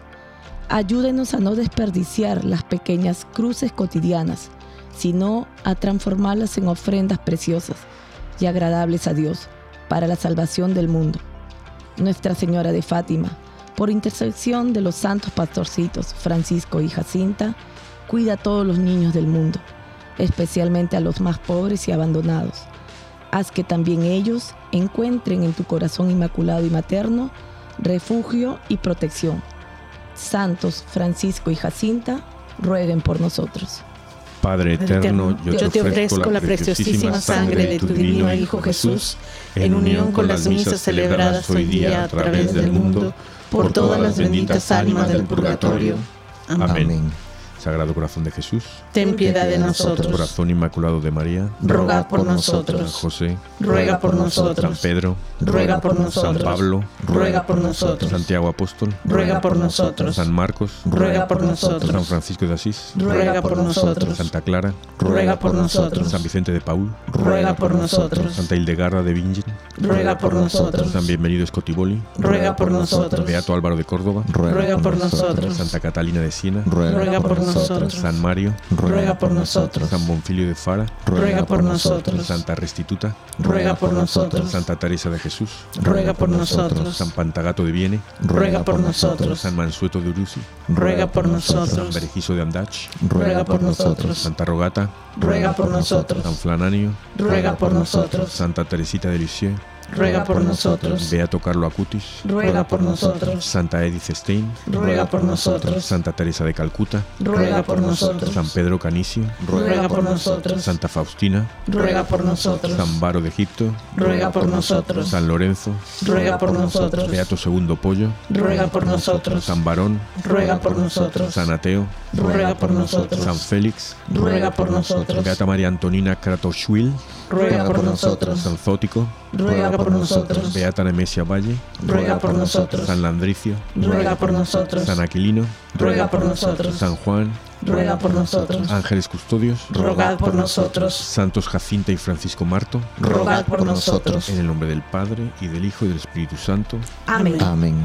Ayúdenos a no desperdiciar las pequeñas cruces cotidianas, sino a transformarlas en ofrendas preciosas y agradables a Dios para la salvación del mundo. Nuestra Señora de Fátima, por intercesión de los santos pastorcitos Francisco y Jacinta, cuida a todos los niños del mundo, especialmente a los más pobres y abandonados. Haz que también ellos encuentren en tu corazón inmaculado y materno refugio y protección. Santos Francisco y Jacinta, rueguen por nosotros. Padre eterno, yo, te ofrezco la preciosísima sangre de tu divino Hijo Jesús, en unión con las misas celebradas hoy día a través del mundo, por todas las benditas almas del purgatorio. Amén. Sagrado Corazón de Jesús, ten piedad de nosotros. Corazón Inmaculado de María, ruega por nosotros. San José, ruega por nosotros. San Pedro, ruega por nosotros. San Pablo, ruega por nosotros. Santiago Apóstol, ruega por nosotros. San Marcos, ruega por nosotros. San Francisco de Asís, ruega por nosotros. Santa Clara, ruega por nosotros. San Vicente de Paul, ruega por nosotros. Santa Hildegarda de Bingen, ruega por nosotros. San Bienvenido Scotiboli, ruega por nosotros. Beato Álvaro de Córdoba, ruega por nosotros. Santa Catalina de Siena, ruega por nosotros. San Mario, ruega por nosotros. San Bonfilio de Fara, ruega por nosotros. Santa Restituta, ruega por nosotros. Santa Teresa de Jesús, ruega por nosotros. San Pantagato de Viene, ruega por nosotros. San Mansueto de Uruzi, ruega por nosotros. San Berejizo de Andach, ruega por nosotros. Santa Rogata, ruega por nosotros. San Flananio, ruega por nosotros. Santa Teresita de Lisieux, ruega por nosotros. Beato Carlo Acutis, ruega por nosotros. Santa Edith Stein, ruega por nosotros. Santa Teresa de Calcuta, ruega por nosotros. San Pedro Canicio, ruega por nosotros. Santa Faustina, ruega por nosotros. San Baro de Egipto, ruega por nosotros. San Lorenzo, ruega por nosotros. Beato Segundo Pollo, ruega por nosotros. San Barón, ruega por nosotros. San Ateo, ruega por nosotros. San Félix, ruega por nosotros. Beata María Antonina Kratoshwil, ruega por nosotros. San Zótico, ruega por nosotros. Beata Nemesia Valle, ruega por nosotros. San Landricio, ruega por nosotros. San Aquilino, ruega por nosotros. San Juan, ruega por nosotros. Ángeles Custodios, rogad por nosotros. Santos Jacinta y Francisco Marto, rogad por nosotros. En el nombre del Padre, y del Hijo, y del Espíritu Santo. Amén. Amén.